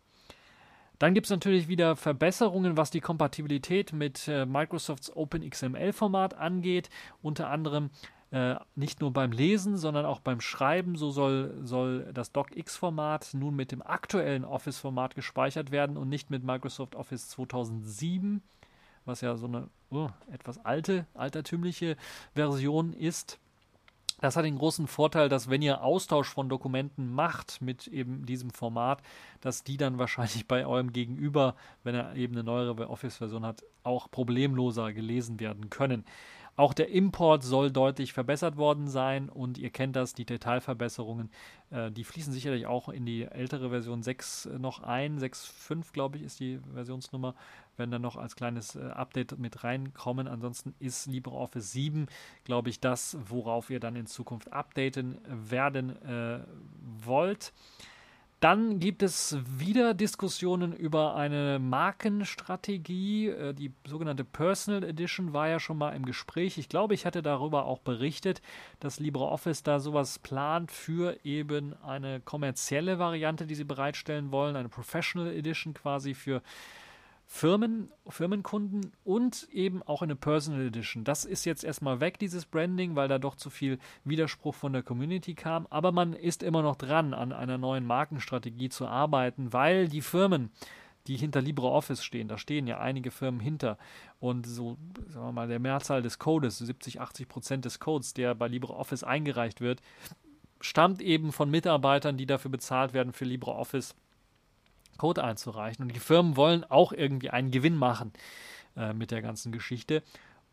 Dann gibt es natürlich wieder Verbesserungen, was die Kompatibilität mit äh, Microsofts OpenXML-Format angeht. Unter anderem äh, nicht nur beim Lesen, sondern auch beim Schreiben. So soll, soll das DocX-Format nun mit dem aktuellen Office-Format gespeichert werden und nicht mit Microsoft Office 2007, was ja so eine oh, etwas alte, altertümliche Version ist. Das hat den großen Vorteil, dass wenn ihr Austausch von Dokumenten macht mit eben diesem Format, dass die dann wahrscheinlich bei eurem Gegenüber, wenn er eben eine neuere Office-Version hat, auch problemloser gelesen werden können. Auch der Import soll deutlich verbessert worden sein und ihr kennt das, die Detailverbesserungen, äh, die fließen sicherlich auch in die ältere Version 6 noch ein. 6.5 glaube ich ist die Versionsnummer, werden dann noch als kleines äh, Update mit reinkommen. Ansonsten ist LibreOffice 7, glaube ich, das, worauf ihr dann in Zukunft updaten werden äh, wollt. Dann gibt es wieder Diskussionen über eine Markenstrategie. Äh, die sogenannte Personal Edition war ja schon mal im Gespräch. Ich glaube, ich hatte darüber auch berichtet, dass LibreOffice da sowas plant für eben eine kommerzielle Variante, die sie bereitstellen wollen, eine Professional Edition quasi für Firmen, Firmenkunden und eben auch eine Personal Edition. Das ist jetzt erstmal weg, dieses Branding, weil da doch zu viel Widerspruch von der Community kam. Aber man ist immer noch dran, an einer neuen Markenstrategie zu arbeiten, weil die Firmen, die hinter LibreOffice stehen, da stehen ja einige Firmen hinter. Und so, sagen wir mal, der Mehrzahl des Codes, 70, 80 Prozent des Codes, der bei LibreOffice eingereicht wird, stammt eben von Mitarbeitern, die dafür bezahlt werden für LibreOffice Code einzureichen. Und die Firmen wollen auch irgendwie einen Gewinn machen äh, mit der ganzen Geschichte.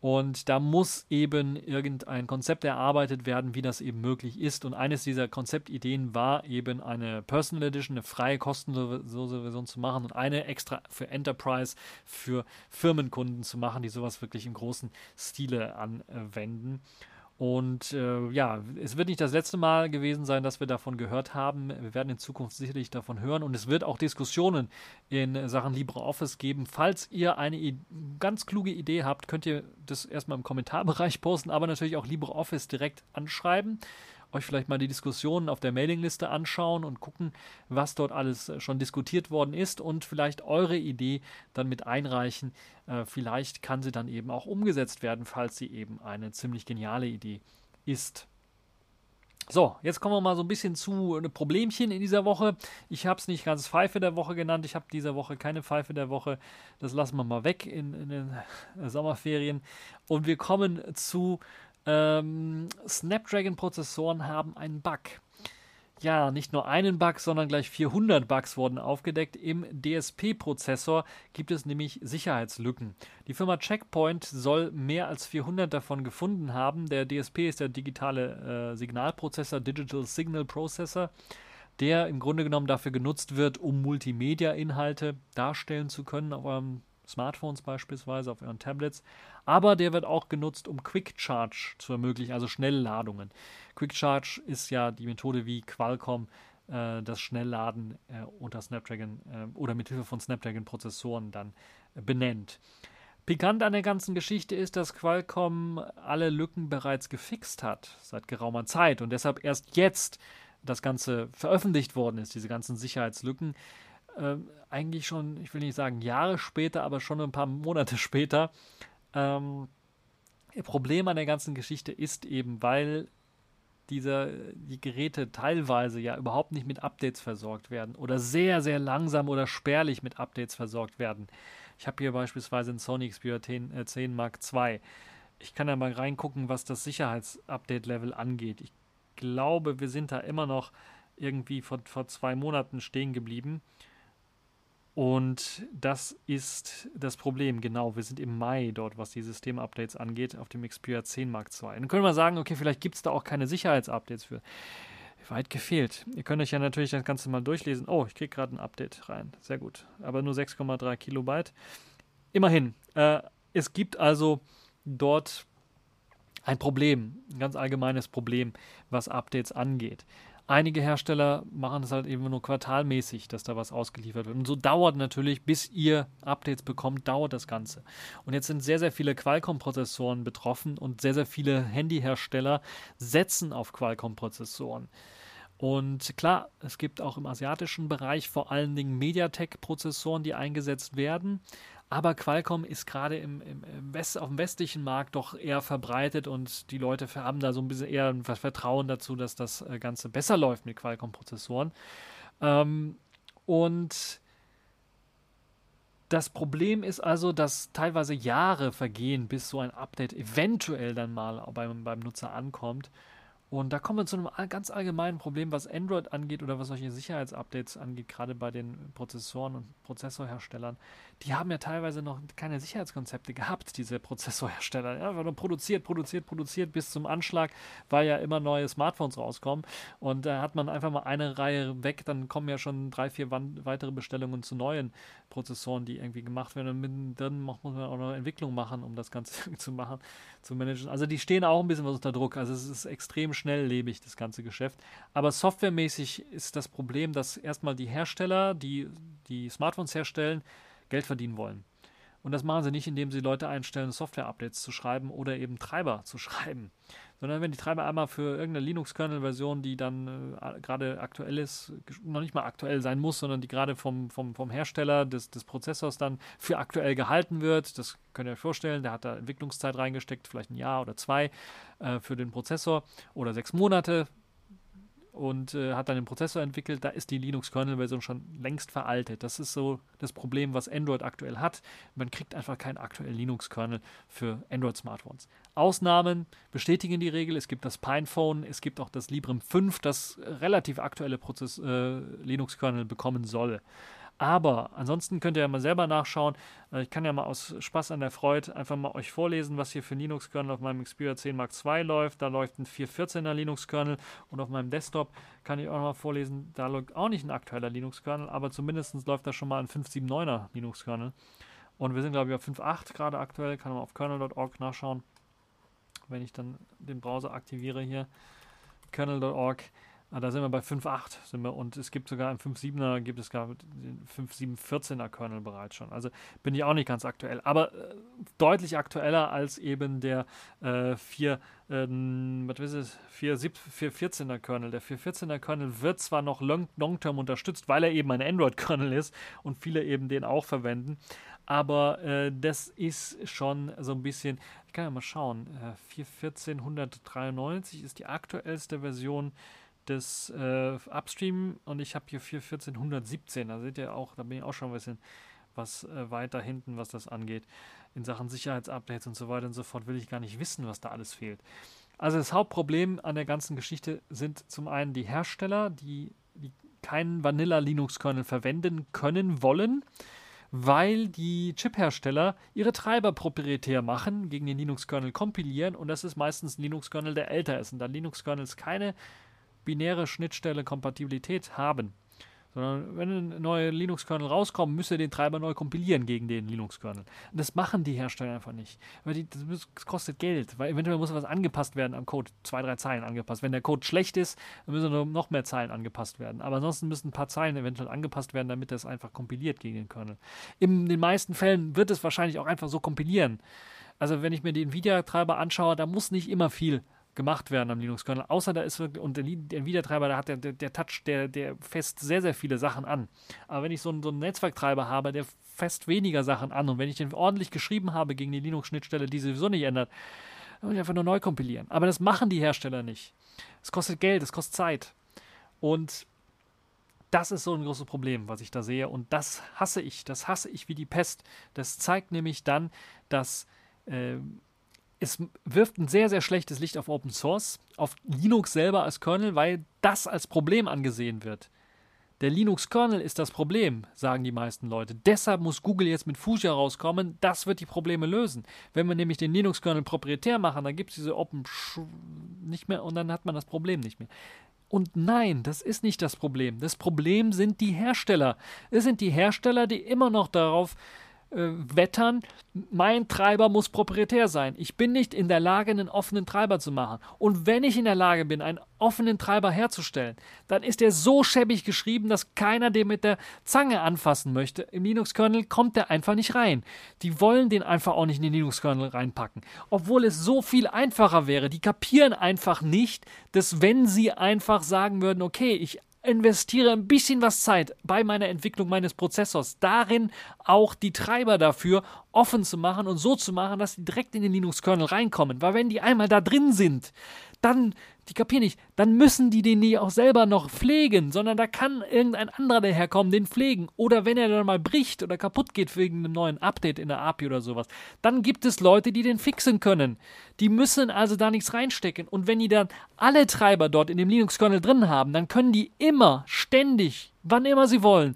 Und da muss eben irgendein Konzept erarbeitet werden, wie das eben möglich ist. Und eines dieser Konzeptideen war eben eine Personal Edition, eine freie, kostenlose Version zu machen und eine extra für Enterprise, für Firmenkunden zu machen, die sowas wirklich im großen Stile anwenden. Und äh, ja, es wird nicht das letzte Mal gewesen sein, dass wir davon gehört haben. Wir werden in Zukunft sicherlich davon hören und es wird auch Diskussionen in Sachen LibreOffice geben. Falls ihr eine I ganz kluge Idee habt, könnt ihr das erstmal im Kommentarbereich posten, aber natürlich auch LibreOffice direkt anschreiben euch vielleicht mal die Diskussionen auf der Mailingliste anschauen und gucken, was dort alles äh, schon diskutiert worden ist und vielleicht eure Idee dann mit einreichen. Äh, vielleicht kann sie dann eben auch umgesetzt werden, falls sie eben eine ziemlich geniale Idee ist. So, jetzt kommen wir mal so ein bisschen zu einem Problemchen in dieser Woche. Ich habe es nicht ganz Pfeife der Woche genannt. Ich habe diese Woche keine Pfeife der Woche. Das lassen wir mal weg in, in den Sommerferien. Und wir kommen zu ähm, Snapdragon-Prozessoren haben einen Bug. Ja, nicht nur einen Bug, sondern gleich 400 Bugs wurden aufgedeckt. Im DSP-Prozessor gibt es nämlich Sicherheitslücken. Die Firma Checkpoint soll mehr als 400 davon gefunden haben. Der DSP ist der digitale äh, Signalprozessor, Digital Signal Processor, der im Grunde genommen dafür genutzt wird, um Multimedia-Inhalte darstellen zu können auf eurem Smartphones beispielsweise, auf euren Tablets. Aber der wird auch genutzt, um Quick Charge zu ermöglichen, also Schnelladungen. Quick Charge ist ja die Methode, wie Qualcomm äh, das Schnellladen äh, unter Snapdragon äh, oder mit Hilfe von Snapdragon-Prozessoren dann äh, benennt. Pikant an der ganzen Geschichte ist, dass Qualcomm alle Lücken bereits gefixt hat seit geraumer Zeit und deshalb erst jetzt das Ganze veröffentlicht worden ist, diese ganzen Sicherheitslücken äh, eigentlich schon, ich will nicht sagen Jahre später, aber schon ein paar Monate später. Ähm, Problem an der ganzen Geschichte ist eben, weil dieser, die Geräte teilweise ja überhaupt nicht mit Updates versorgt werden oder sehr, sehr langsam oder spärlich mit Updates versorgt werden. Ich habe hier beispielsweise einen Sony Xperia 10, äh, 10 Mark II. Ich kann da mal reingucken, was das Sicherheitsupdate-Level angeht. Ich glaube, wir sind da immer noch irgendwie vor, vor zwei Monaten stehen geblieben. Und das ist das Problem, genau. Wir sind im Mai dort, was die Systemupdates angeht, auf dem Xperia 10 Mark II. Dann können wir sagen, okay, vielleicht gibt es da auch keine Sicherheitsupdates für. Weit gefehlt. Ihr könnt euch ja natürlich das Ganze mal durchlesen. Oh, ich kriege gerade ein Update rein. Sehr gut. Aber nur 6,3 Kilobyte. Immerhin. Äh, es gibt also dort ein Problem, ein ganz allgemeines Problem, was Updates angeht. Einige Hersteller machen es halt eben nur quartalmäßig, dass da was ausgeliefert wird. Und so dauert natürlich, bis ihr Updates bekommt, dauert das Ganze. Und jetzt sind sehr, sehr viele Qualcomm-Prozessoren betroffen und sehr, sehr viele Handyhersteller setzen auf Qualcomm-Prozessoren. Und klar, es gibt auch im asiatischen Bereich vor allen Dingen MediaTek-Prozessoren, die eingesetzt werden. Aber Qualcomm ist gerade im, im, im West, auf dem westlichen Markt doch eher verbreitet und die Leute haben da so ein bisschen eher ein Vertrauen dazu, dass das äh, Ganze besser läuft mit Qualcomm-Prozessoren. Ähm, und das Problem ist also, dass teilweise Jahre vergehen, bis so ein Update eventuell dann mal beim, beim Nutzer ankommt. Und da kommen wir zu einem ganz allgemeinen Problem, was Android angeht oder was solche Sicherheitsupdates angeht, gerade bei den Prozessoren und Prozessorherstellern. Die haben ja teilweise noch keine Sicherheitskonzepte gehabt, diese Prozessorhersteller. Ja, weil produziert, produziert, produziert bis zum Anschlag, weil ja immer neue Smartphones rauskommen. Und da hat man einfach mal eine Reihe weg, dann kommen ja schon drei, vier weitere Bestellungen zu neuen Prozessoren, die irgendwie gemacht werden. Und mittendrin muss man auch noch Entwicklung machen, um das Ganze zu machen, zu managen. Also die stehen auch ein bisschen was unter Druck. Also es ist extrem schnelllebig, das ganze Geschäft. Aber softwaremäßig ist das Problem, dass erstmal die Hersteller, die die Smartphones herstellen, Geld verdienen wollen. Und das machen sie nicht, indem sie Leute einstellen, Software-Updates zu schreiben oder eben Treiber zu schreiben. Sondern wenn die Treiber einmal für irgendeine Linux-Kernel-Version, die dann äh, gerade aktuell ist, noch nicht mal aktuell sein muss, sondern die gerade vom, vom, vom Hersteller des, des Prozessors dann für aktuell gehalten wird, das könnt ihr euch vorstellen, der hat da Entwicklungszeit reingesteckt, vielleicht ein Jahr oder zwei äh, für den Prozessor oder sechs Monate, und äh, hat dann den Prozessor entwickelt. Da ist die Linux-Kernel-Version schon längst veraltet. Das ist so das Problem, was Android aktuell hat. Man kriegt einfach keinen aktuellen Linux-Kernel für Android-Smartphones. Ausnahmen bestätigen die Regel. Es gibt das Pinephone, es gibt auch das Librem 5, das relativ aktuelle äh, Linux-Kernel bekommen soll. Aber ansonsten könnt ihr ja mal selber nachschauen. Äh, ich kann ja mal aus Spaß an der Freude einfach mal euch vorlesen, was hier für Linux-Kernel auf meinem Xperia 10 Mark II läuft. Da läuft ein 4.14er Linux-Kernel und auf meinem Desktop kann ich auch noch mal vorlesen, da läuft auch nicht ein aktueller Linux-Kernel, aber zumindest läuft da schon mal ein 5.7.9er Linux-Kernel. Und wir sind, glaube ich, auf 5.8 gerade aktuell. Kann man auf kernel.org nachschauen, wenn ich dann den Browser aktiviere hier. kernel.org. Ah, da sind wir bei 5.8 sind wir und es gibt sogar im 5.7er gibt es gar den 5.7.14er Kernel bereits schon. Also bin ich auch nicht ganz aktuell, aber äh, deutlich aktueller als eben der äh, 4 äh, was ist es 4.14er Kernel. Der 4.14er Kernel wird zwar noch long-term unterstützt, weil er eben ein Android Kernel ist und viele eben den auch verwenden, aber äh, das ist schon so ein bisschen, ich kann ja mal schauen, äh, 4.14.193 ist die aktuellste Version des äh, Upstream und ich habe hier 4.14.117. Da seht ihr auch, da bin ich auch schon ein bisschen was äh, weiter hinten, was das angeht. In Sachen Sicherheitsupdates und so weiter und so fort will ich gar nicht wissen, was da alles fehlt. Also das Hauptproblem an der ganzen Geschichte sind zum einen die Hersteller, die, die keinen Vanilla Linux Kernel verwenden können wollen, weil die Chip-Hersteller ihre Treiber proprietär machen, gegen den Linux Kernel kompilieren und das ist meistens ein Linux Kernel, der älter ist. Und da Linux Kernels keine binäre Schnittstelle Kompatibilität haben. Sondern wenn ein neuer Linux-Kernel rauskommt, müsst ihr den Treiber neu kompilieren gegen den Linux-Kernel. Das machen die Hersteller einfach nicht. Weil die, das kostet Geld, weil eventuell muss was angepasst werden am Code. Zwei, drei Zeilen angepasst. Wenn der Code schlecht ist, dann müssen noch mehr Zeilen angepasst werden. Aber ansonsten müssen ein paar Zeilen eventuell angepasst werden, damit das einfach kompiliert gegen den Kernel. In den meisten Fällen wird es wahrscheinlich auch einfach so kompilieren. Also wenn ich mir den Nvidia-Treiber anschaue, da muss nicht immer viel gemacht werden am Linux-Kernel. Außer da ist wirklich, und der, der Nvidia-Treiber, da hat der, der, der, Touch, der, der fest sehr, sehr viele Sachen an. Aber wenn ich so einen, so einen Netzwerktreiber habe, der fest weniger Sachen an und wenn ich den ordentlich geschrieben habe gegen die Linux-Schnittstelle, die sowieso nicht ändert, dann muss ich einfach nur neu kompilieren. Aber das machen die Hersteller nicht. Es kostet Geld, es kostet Zeit. Und das ist so ein großes Problem, was ich da sehe. Und das hasse ich. Das hasse ich wie die Pest. Das zeigt nämlich dann, dass äh, es wirft ein sehr, sehr schlechtes Licht auf Open Source, auf Linux selber als Kernel, weil das als Problem angesehen wird. Der Linux-Kernel ist das Problem, sagen die meisten Leute. Deshalb muss Google jetzt mit Fuchsia rauskommen. Das wird die Probleme lösen. Wenn wir nämlich den Linux-Kernel proprietär machen, dann gibt es diese Open Sch nicht mehr und dann hat man das Problem nicht mehr. Und nein, das ist nicht das Problem. Das Problem sind die Hersteller. Es sind die Hersteller, die immer noch darauf äh, wettern, mein Treiber muss proprietär sein. Ich bin nicht in der Lage, einen offenen Treiber zu machen. Und wenn ich in der Lage bin, einen offenen Treiber herzustellen, dann ist er so schäbig geschrieben, dass keiner den mit der Zange anfassen möchte. Im Linux-Kernel kommt der einfach nicht rein. Die wollen den einfach auch nicht in den Linux-Kernel reinpacken. Obwohl es so viel einfacher wäre. Die kapieren einfach nicht, dass wenn sie einfach sagen würden, okay, ich investiere ein bisschen was Zeit bei meiner Entwicklung meines Prozessors. Darin, auch die Treiber dafür offen zu machen und so zu machen, dass die direkt in den Linux-Kernel reinkommen. Weil wenn die einmal da drin sind, dann, die kapieren nicht, dann müssen die den nie auch selber noch pflegen, sondern da kann irgendein anderer daherkommen, den pflegen. Oder wenn er dann mal bricht oder kaputt geht wegen einem neuen Update in der API oder sowas, dann gibt es Leute, die den fixen können. Die müssen also da nichts reinstecken. Und wenn die dann alle Treiber dort in dem Linux-Kernel drin haben, dann können die immer, ständig, wann immer sie wollen,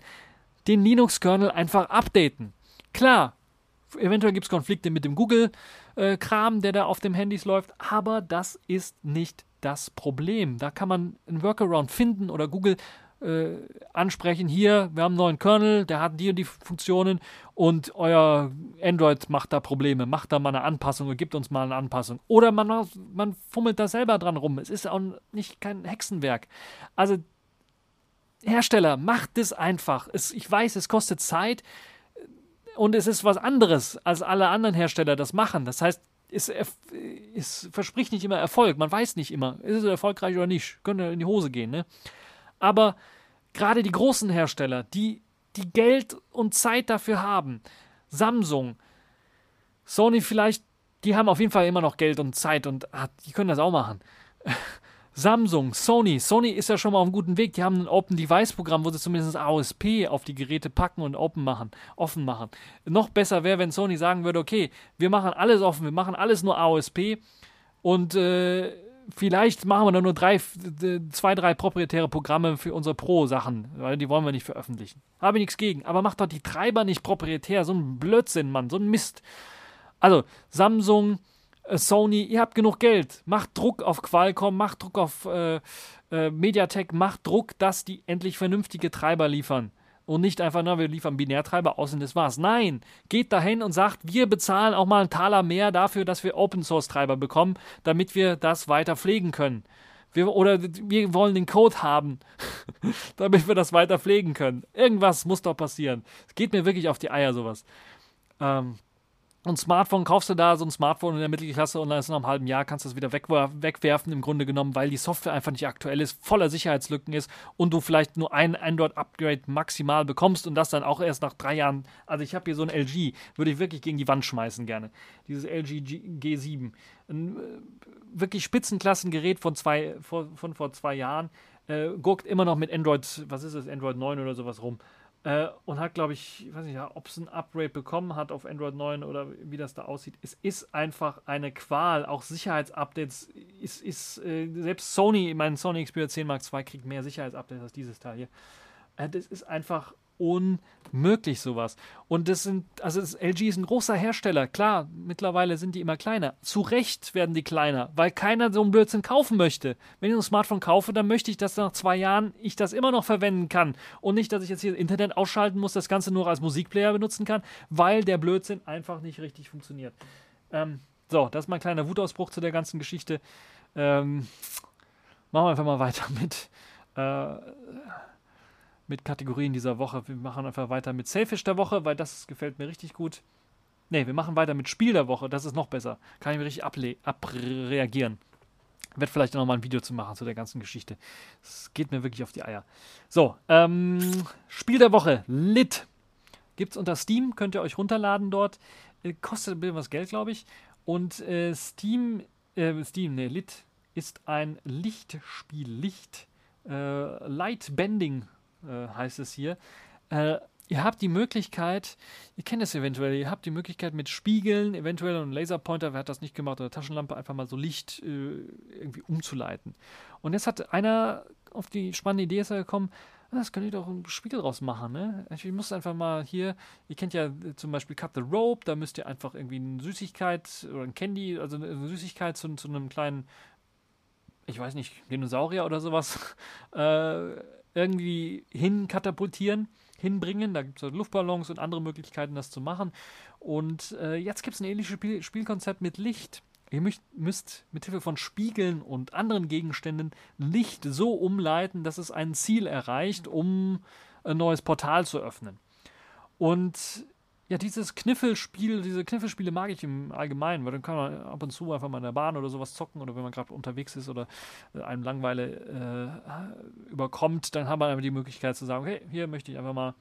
den Linux-Kernel einfach updaten. Klar, eventuell gibt es Konflikte mit dem Google-Kram, der da auf dem Handys läuft, aber das ist nicht das Problem. Da kann man einen Workaround finden oder Google äh, ansprechen, hier, wir haben einen neuen Kernel, der hat die und die Funktionen und euer Android macht da Probleme, macht da mal eine Anpassung oder gibt uns mal eine Anpassung. Oder man, man fummelt da selber dran rum. Es ist auch nicht kein Hexenwerk. Also Hersteller, macht es einfach. Es, ich weiß, es kostet Zeit und es ist was anderes, als alle anderen Hersteller das machen. Das heißt, es, es verspricht nicht immer Erfolg. Man weiß nicht immer, ist es erfolgreich oder nicht. Könnte in die Hose gehen. Ne? Aber gerade die großen Hersteller, die, die Geld und Zeit dafür haben, Samsung, Sony vielleicht, die haben auf jeden Fall immer noch Geld und Zeit und ah, die können das auch machen. Samsung, Sony. Sony ist ja schon mal auf einem guten Weg. Die haben ein Open Device Programm, wo sie zumindest AOSP auf die Geräte packen und open machen, offen machen. Noch besser wäre, wenn Sony sagen würde, okay, wir machen alles offen, wir machen alles nur AOSP und äh, vielleicht machen wir nur drei, zwei, drei proprietäre Programme für unsere Pro-Sachen, weil die wollen wir nicht veröffentlichen. Habe ich nichts gegen. Aber macht doch die Treiber nicht proprietär. So ein Blödsinn, Mann, so ein Mist. Also, Samsung, Sony, ihr habt genug Geld, macht Druck auf Qualcomm, macht Druck auf äh, äh, Mediatek, macht Druck, dass die endlich vernünftige Treiber liefern. Und nicht einfach, na, wir liefern Binärtreiber aus und das war's. Nein, geht dahin und sagt, wir bezahlen auch mal einen Taler mehr dafür, dass wir Open Source Treiber bekommen, damit wir das weiter pflegen können. Wir, oder wir wollen den Code haben, damit wir das weiter pflegen können. Irgendwas muss doch passieren. Es geht mir wirklich auf die Eier, sowas. Ähm, und Smartphone kaufst du da so ein Smartphone in der Mittelklasse und dann ist nach einem halben Jahr kannst du es wieder wegwerfen im Grunde genommen, weil die Software einfach nicht aktuell ist, voller Sicherheitslücken ist und du vielleicht nur ein Android-Upgrade maximal bekommst und das dann auch erst nach drei Jahren. Also ich habe hier so ein LG, würde ich wirklich gegen die Wand schmeißen gerne. Dieses LG G G7. Ein äh, wirklich Spitzenklassengerät von, zwei, von, von vor zwei Jahren. Äh, guckt immer noch mit Android, was ist das, Android 9 oder sowas rum. Äh, und hat, glaube ich, ich weiß nicht, ob es ein Upgrade bekommen hat auf Android 9 oder wie das da aussieht. Es ist einfach eine Qual. Auch Sicherheitsupdates ist, ist äh, selbst Sony, mein Sony Xperia 10 Mark II kriegt mehr Sicherheitsupdates als dieses Teil hier. Äh, das ist einfach unmöglich sowas. Und das sind, also das LG ist ein großer Hersteller. Klar, mittlerweile sind die immer kleiner. Zu Recht werden die kleiner, weil keiner so einen Blödsinn kaufen möchte. Wenn ich ein Smartphone kaufe, dann möchte ich, dass nach zwei Jahren ich das immer noch verwenden kann. Und nicht, dass ich jetzt hier Internet ausschalten muss, das Ganze nur als Musikplayer benutzen kann, weil der Blödsinn einfach nicht richtig funktioniert. Ähm, so, das ist mein kleiner Wutausbruch zu der ganzen Geschichte. Ähm, machen wir einfach mal weiter mit. Äh, mit Kategorien dieser Woche. Wir machen einfach weiter mit Selfish der Woche, weil das gefällt mir richtig gut. Ne, wir machen weiter mit Spiel der Woche, das ist noch besser. Kann ich mir richtig abreagieren. Werd vielleicht noch mal ein Video zu machen zu der ganzen Geschichte. Es geht mir wirklich auf die Eier. So, ähm, Spiel der Woche, Lit. Gibt es unter Steam, könnt ihr euch runterladen dort. Äh, kostet ein bisschen was Geld, glaube ich. Und äh, Steam, äh, Steam, ne, Lit ist ein Lichtspiel, Licht, äh, Light Bending äh, heißt es hier. Äh, ihr habt die Möglichkeit, ihr kennt es eventuell, ihr habt die Möglichkeit mit Spiegeln, eventuell und Laserpointer, wer hat das nicht gemacht, oder Taschenlampe, einfach mal so Licht äh, irgendwie umzuleiten. Und jetzt hat einer auf die spannende Idee ist er gekommen, ah, das könnt ihr doch einen Spiegel draus machen, ne? Ich muss einfach mal hier, ihr kennt ja äh, zum Beispiel Cut the Rope, da müsst ihr einfach irgendwie eine Süßigkeit oder ein Candy, also eine Süßigkeit zu, zu einem kleinen, ich weiß nicht, Dinosaurier oder sowas, äh, irgendwie hinkatapultieren, hinbringen. Da gibt es Luftballons und andere Möglichkeiten, das zu machen. Und äh, jetzt gibt es ein ähnliches Spiel Spielkonzept mit Licht. Ihr müsst, müsst mit Hilfe von Spiegeln und anderen Gegenständen Licht so umleiten, dass es ein Ziel erreicht, um ein neues Portal zu öffnen. Und ja, dieses Kniffelspiel, diese Kniffelspiele mag ich im Allgemeinen, weil dann kann man ab und zu einfach mal in der Bahn oder sowas zocken oder wenn man gerade unterwegs ist oder äh, einem Langweile äh, überkommt, dann hat man einfach die Möglichkeit zu sagen, okay, hier möchte ich einfach mal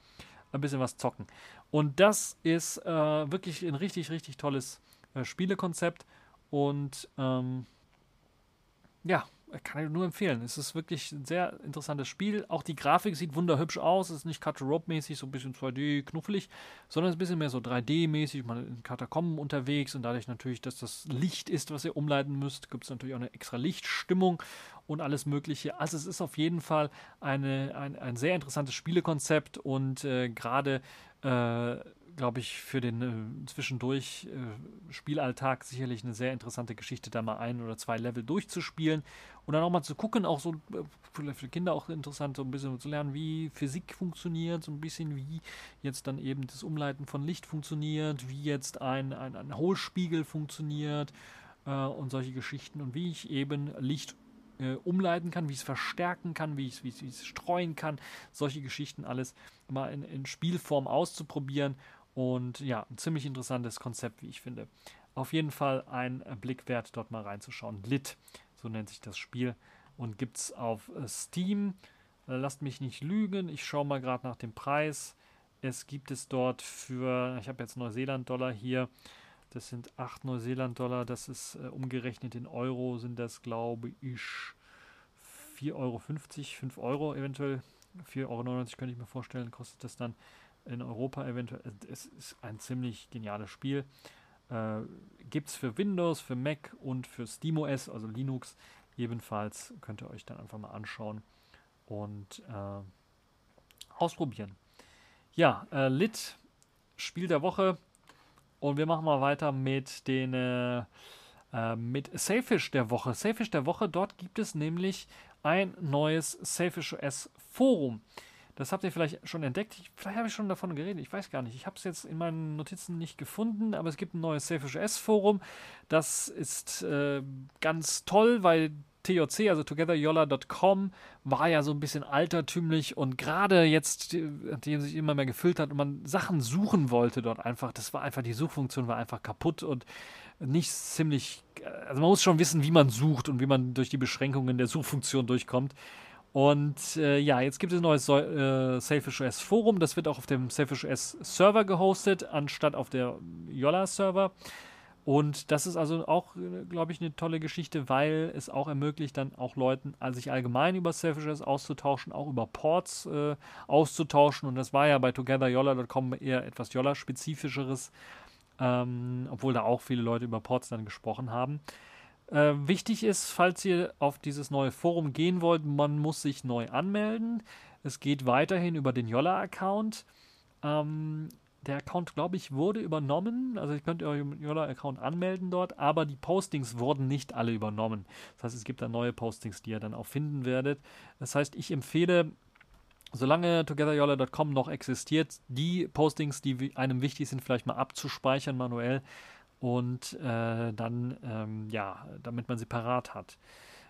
ein bisschen was zocken. Und das ist äh, wirklich ein richtig, richtig tolles äh, Spielekonzept. Und ähm, ja, kann ich nur empfehlen. Es ist wirklich ein sehr interessantes Spiel. Auch die Grafik sieht wunderhübsch aus. Es ist nicht Cut-Rope-mäßig, so ein bisschen 2D knuffelig, sondern ein bisschen mehr so 3D-mäßig. Man ist in Katakomben unterwegs und dadurch natürlich, dass das Licht ist, was ihr umleiten müsst, gibt es natürlich auch eine extra Lichtstimmung und alles Mögliche. Also es ist auf jeden Fall eine, ein, ein sehr interessantes Spielekonzept und äh, gerade äh, glaube ich, für den äh, zwischendurch äh, Spielalltag sicherlich eine sehr interessante Geschichte, da mal ein oder zwei Level durchzuspielen und dann auch mal zu gucken, auch so äh, für Kinder auch interessant, so ein bisschen zu lernen, wie Physik funktioniert, so ein bisschen wie jetzt dann eben das Umleiten von Licht funktioniert, wie jetzt ein, ein, ein Hohlspiegel funktioniert äh, und solche Geschichten und wie ich eben Licht äh, umleiten kann, wie ich es verstärken kann, wie ich es streuen kann, solche Geschichten alles mal in, in Spielform auszuprobieren und ja, ein ziemlich interessantes Konzept, wie ich finde. Auf jeden Fall ein Blick wert, dort mal reinzuschauen. Lit, so nennt sich das Spiel. Und gibt es auf Steam. Äh, lasst mich nicht lügen, ich schaue mal gerade nach dem Preis. Es gibt es dort für, ich habe jetzt Neuseeland-Dollar hier, das sind 8 Neuseeland-Dollar, das ist äh, umgerechnet in Euro, sind das glaube ich 4,50 Euro, 5 Euro eventuell. 4,99 Euro könnte ich mir vorstellen, kostet das dann in Europa eventuell. Es ist ein ziemlich geniales Spiel. Äh, Gibt es für Windows, für Mac und für SteamOS, also Linux ebenfalls. Könnt ihr euch dann einfach mal anschauen und äh, ausprobieren. Ja, äh, Lit, Spiel der Woche. Und wir machen mal weiter mit den äh, äh mit Safish der Woche. Safish der Woche, dort gibt es nämlich ein neues Safish OS Forum. Das habt ihr vielleicht schon entdeckt. Ich, vielleicht habe ich schon davon geredet. Ich weiß gar nicht. Ich habe es jetzt in meinen Notizen nicht gefunden, aber es gibt ein neues Selfish Forum. Das ist äh, ganz toll, weil TOC, also togetheryolla.com, war ja so ein bisschen altertümlich und gerade jetzt, nachdem sich immer mehr gefüllt hat und man Sachen suchen wollte dort einfach, das war einfach, die Suchfunktion war einfach kaputt und nicht ziemlich, also man muss schon wissen, wie man sucht und wie man durch die Beschränkungen der Suchfunktion durchkommt. Und äh, ja, jetzt gibt es ein neues äh, Selfish OS Forum. Das wird auch auf dem Selfish OS Server gehostet, anstatt auf der Yolla Server. Und das ist also auch, glaube ich, eine tolle Geschichte, weil es auch ermöglicht, dann auch Leuten, also sich allgemein über Selfish OS auszutauschen, auch über Ports äh, auszutauschen. Und das war ja bei TogetherYolla.com eher etwas Yolla-spezifischeres, ähm, obwohl da auch viele Leute über Ports dann gesprochen haben. Äh, wichtig ist, falls ihr auf dieses neue Forum gehen wollt, man muss sich neu anmelden. Es geht weiterhin über den Yolla-Account. Ähm, der Account, glaube ich, wurde übernommen. Also ihr könnt euren Yola-Account anmelden dort, aber die Postings wurden nicht alle übernommen. Das heißt, es gibt da neue Postings, die ihr dann auch finden werdet. Das heißt, ich empfehle, solange togetheryola.com noch existiert, die Postings, die einem wichtig sind, vielleicht mal abzuspeichern manuell und äh, dann, ähm, ja, damit man sie parat hat.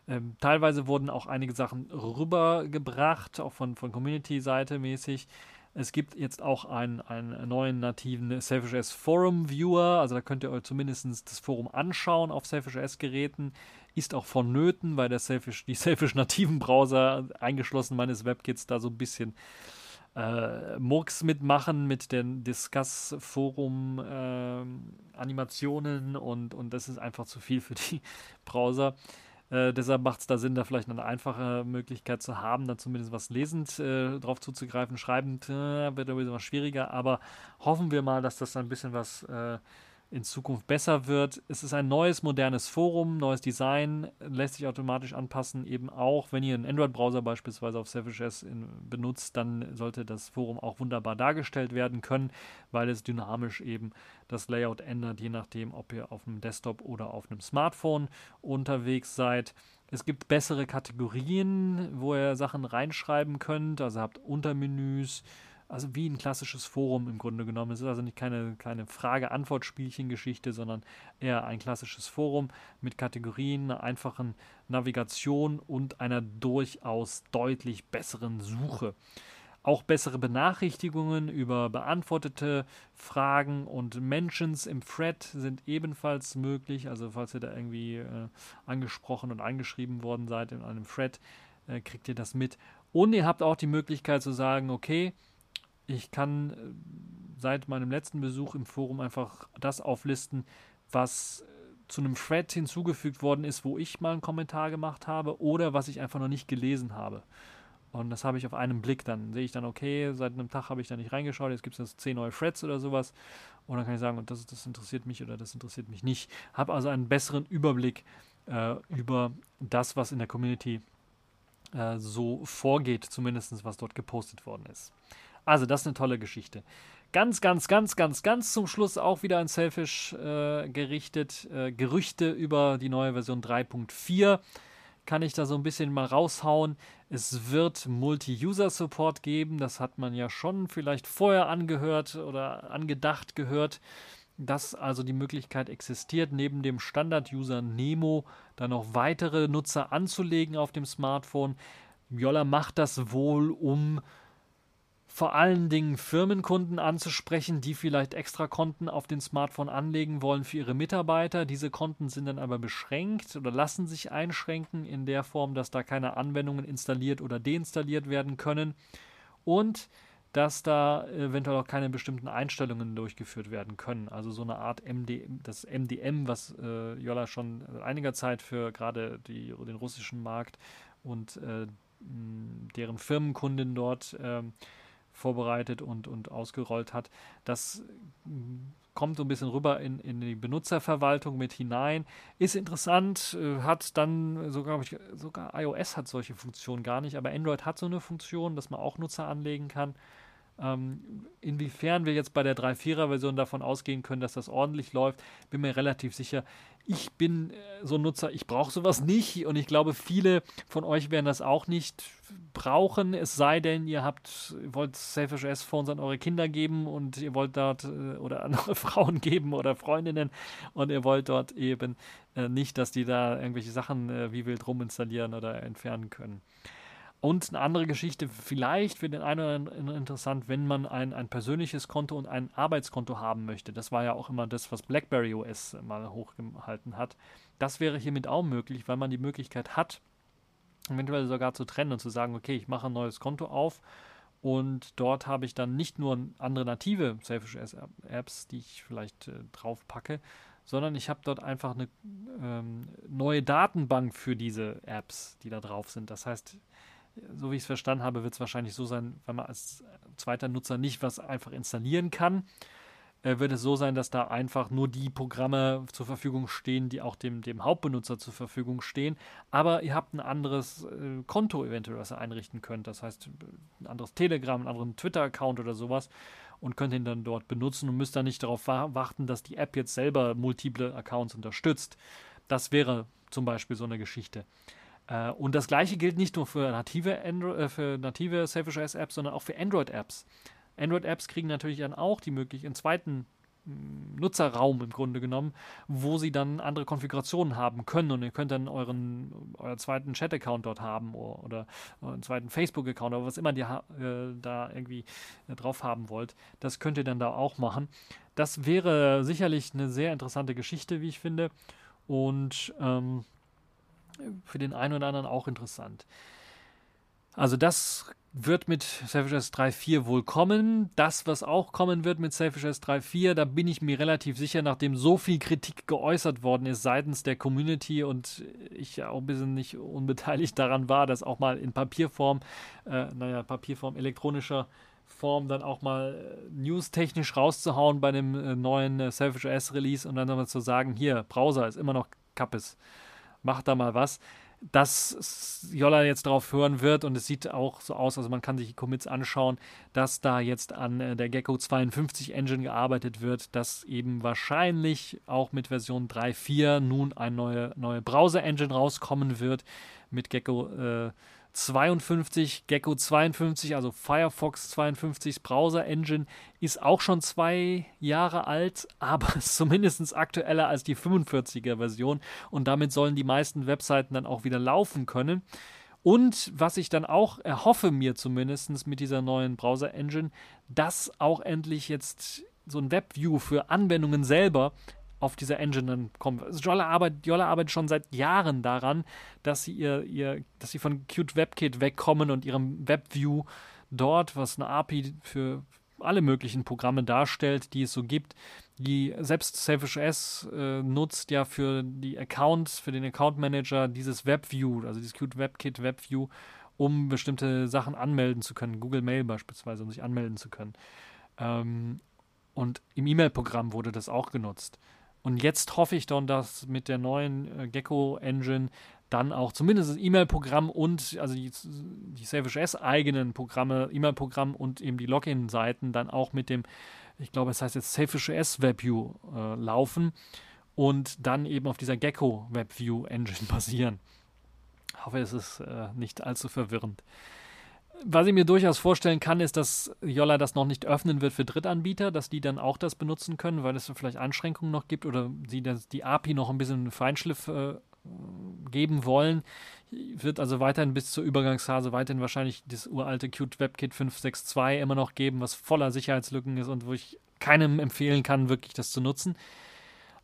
Ähm, teilweise wurden auch einige Sachen rübergebracht, auch von, von Community-Seite mäßig. Es gibt jetzt auch einen, einen neuen nativen Selfish Forum Viewer, also da könnt ihr euch zumindest das Forum anschauen auf Selfish Geräten. Ist auch vonnöten, weil der Selfish, die Selfish nativen Browser, eingeschlossen meines WebKits, da so ein bisschen äh, Murks mitmachen mit den Discuss-Forum-Animationen äh, und, und das ist einfach zu viel für die Browser. Äh, deshalb macht es da Sinn, da vielleicht eine einfache Möglichkeit zu haben, da zumindest was lesend äh, drauf zuzugreifen. Schreibend äh, wird ein bisschen was schwieriger, aber hoffen wir mal, dass das ein bisschen was äh, in Zukunft besser wird. Es ist ein neues, modernes Forum, neues Design, lässt sich automatisch anpassen, eben auch, wenn ihr einen Android-Browser beispielsweise auf Selfish S benutzt, dann sollte das Forum auch wunderbar dargestellt werden können, weil es dynamisch eben das Layout ändert, je nachdem, ob ihr auf einem Desktop oder auf einem Smartphone unterwegs seid. Es gibt bessere Kategorien, wo ihr Sachen reinschreiben könnt, also habt Untermenüs, also wie ein klassisches Forum im Grunde genommen. Es ist also nicht keine, keine Frage-Antwort-Spielchen-Geschichte, sondern eher ein klassisches Forum mit Kategorien, einer einfachen Navigation und einer durchaus deutlich besseren Suche. Auch bessere Benachrichtigungen über beantwortete Fragen und Mentions im Thread sind ebenfalls möglich. Also falls ihr da irgendwie äh, angesprochen und angeschrieben worden seid in einem Thread, äh, kriegt ihr das mit. Und ihr habt auch die Möglichkeit zu sagen, okay, ich kann äh, seit meinem letzten Besuch im Forum einfach das auflisten, was zu einem Thread hinzugefügt worden ist, wo ich mal einen Kommentar gemacht habe oder was ich einfach noch nicht gelesen habe. Und das habe ich auf einen Blick. Dann sehe ich dann, okay, seit einem Tag habe ich da nicht reingeschaut, jetzt gibt es zehn neue Threads oder sowas. Und dann kann ich sagen, das, das interessiert mich oder das interessiert mich nicht. Habe also einen besseren Überblick äh, über das, was in der Community äh, so vorgeht, zumindest was dort gepostet worden ist. Also, das ist eine tolle Geschichte. Ganz, ganz, ganz, ganz, ganz zum Schluss auch wieder ein Selfish äh, gerichtet. Äh, Gerüchte über die neue Version 3.4 kann ich da so ein bisschen mal raushauen. Es wird Multi-User-Support geben. Das hat man ja schon vielleicht vorher angehört oder angedacht gehört, dass also die Möglichkeit existiert, neben dem Standard-User Nemo dann noch weitere Nutzer anzulegen auf dem Smartphone. Jolla macht das wohl, um vor allen Dingen Firmenkunden anzusprechen, die vielleicht extra Konten auf den Smartphone anlegen wollen für ihre Mitarbeiter. Diese Konten sind dann aber beschränkt oder lassen sich einschränken in der Form, dass da keine Anwendungen installiert oder deinstalliert werden können und dass da eventuell auch keine bestimmten Einstellungen durchgeführt werden können. Also so eine Art MD, das MDM, was äh, Jolla schon einiger Zeit für gerade die, den russischen Markt und äh, deren Firmenkunden dort äh, vorbereitet und, und ausgerollt hat. Das mm, kommt so ein bisschen rüber in, in die Benutzerverwaltung mit hinein. Ist interessant, äh, hat dann sogar, ich, sogar iOS hat solche Funktionen gar nicht, aber Android hat so eine Funktion, dass man auch Nutzer anlegen kann. Ähm, inwiefern wir jetzt bei der 3.4er-Version davon ausgehen können, dass das ordentlich läuft, bin mir relativ sicher. Ich bin äh, so ein Nutzer, ich brauche sowas nicht und ich glaube, viele von euch werden das auch nicht brauchen, es sei denn, ihr habt, wollt Selfish S-Phones an eure Kinder geben und ihr wollt dort äh, oder an eure Frauen geben oder Freundinnen und ihr wollt dort eben äh, nicht, dass die da irgendwelche Sachen äh, wie wild ruminstallieren oder entfernen können. Und eine andere Geschichte, vielleicht für den einen oder anderen interessant, wenn man ein, ein persönliches Konto und ein Arbeitskonto haben möchte. Das war ja auch immer das, was BlackBerry OS mal hochgehalten hat. Das wäre hiermit auch möglich, weil man die Möglichkeit hat, eventuell sogar zu trennen und zu sagen, okay, ich mache ein neues Konto auf und dort habe ich dann nicht nur andere native Selfish Apps, die ich vielleicht äh, drauf packe, sondern ich habe dort einfach eine ähm, neue Datenbank für diese Apps, die da drauf sind. Das heißt, so wie ich es verstanden habe, wird es wahrscheinlich so sein, wenn man als zweiter Nutzer nicht was einfach installieren kann, äh, wird es so sein, dass da einfach nur die Programme zur Verfügung stehen, die auch dem, dem Hauptbenutzer zur Verfügung stehen. Aber ihr habt ein anderes äh, Konto eventuell, was ihr einrichten könnt. Das heißt, ein anderes Telegram, einen anderen Twitter-Account oder sowas und könnt ihn dann dort benutzen und müsst dann nicht darauf warten, dass die App jetzt selber multiple Accounts unterstützt. Das wäre zum Beispiel so eine Geschichte. Äh, und das gleiche gilt nicht nur für native, äh, native Selfish OS Apps, sondern auch für Android-Apps. Android-Apps kriegen natürlich dann auch die Möglichkeit, einen zweiten mm, Nutzerraum im Grunde genommen, wo sie dann andere Konfigurationen haben können und ihr könnt dann euren euren zweiten Chat-Account dort haben oder, oder einen zweiten Facebook-Account oder was immer ihr äh, da irgendwie äh, drauf haben wollt. Das könnt ihr dann da auch machen. Das wäre sicherlich eine sehr interessante Geschichte, wie ich finde. Und ähm, für den einen oder anderen auch interessant. Also das wird mit Selfish S 3.4 wohl kommen. Das, was auch kommen wird mit Selfish S 3.4, da bin ich mir relativ sicher, nachdem so viel Kritik geäußert worden ist seitens der Community und ich auch ein bisschen nicht unbeteiligt daran war, das auch mal in Papierform, äh, naja, Papierform elektronischer Form dann auch mal äh, newstechnisch rauszuhauen bei dem äh, neuen äh, Selfish OS Release und dann nochmal zu sagen, hier, Browser ist immer noch Kappes macht da mal was. Dass Jolla jetzt drauf hören wird und es sieht auch so aus, also man kann sich die Commits anschauen, dass da jetzt an äh, der Gecko 52 Engine gearbeitet wird, dass eben wahrscheinlich auch mit Version 3.4 nun eine neue, neue Browser-Engine rauskommen wird mit Gecko äh, 52, Gecko 52, also Firefox 52 Browser Engine ist auch schon zwei Jahre alt, aber zumindest aktueller als die 45er Version und damit sollen die meisten Webseiten dann auch wieder laufen können. Und was ich dann auch erhoffe mir zumindest mit dieser neuen Browser Engine, dass auch endlich jetzt so ein Webview für Anwendungen selber auf dieser Engine dann kommen. Also Jolla arbeitet, Jolla arbeitet schon seit Jahren daran, dass sie ihr, ihr, dass sie von Qt WebKit wegkommen und ihrem WebView dort, was eine API für alle möglichen Programme darstellt, die es so gibt. Die selbst Selfish S äh, nutzt ja für die Accounts, für den Account Manager dieses WebView, also dieses Qt WebKit WebView, um bestimmte Sachen anmelden zu können. Google Mail beispielsweise, um sich anmelden zu können. Ähm, und im E-Mail-Programm wurde das auch genutzt. Und jetzt hoffe ich dann, dass mit der neuen äh, Gecko Engine dann auch zumindest das E-Mail-Programm und also die, die Selfish S eigenen Programme, E-Mail-Programm und eben die Login-Seiten dann auch mit dem, ich glaube, es heißt jetzt Selfish S WebView äh, laufen und dann eben auf dieser Gecko WebView Engine basieren. Ich hoffe, es ist äh, nicht allzu verwirrend. Was ich mir durchaus vorstellen kann, ist, dass Yolla das noch nicht öffnen wird für Drittanbieter, dass die dann auch das benutzen können, weil es vielleicht Einschränkungen noch gibt oder sie das, die API noch ein bisschen Feinschliff äh, geben wollen. Wird also weiterhin bis zur Übergangsphase weiterhin wahrscheinlich das uralte Qt WebKit 562 immer noch geben, was voller Sicherheitslücken ist und wo ich keinem empfehlen kann, wirklich das zu nutzen.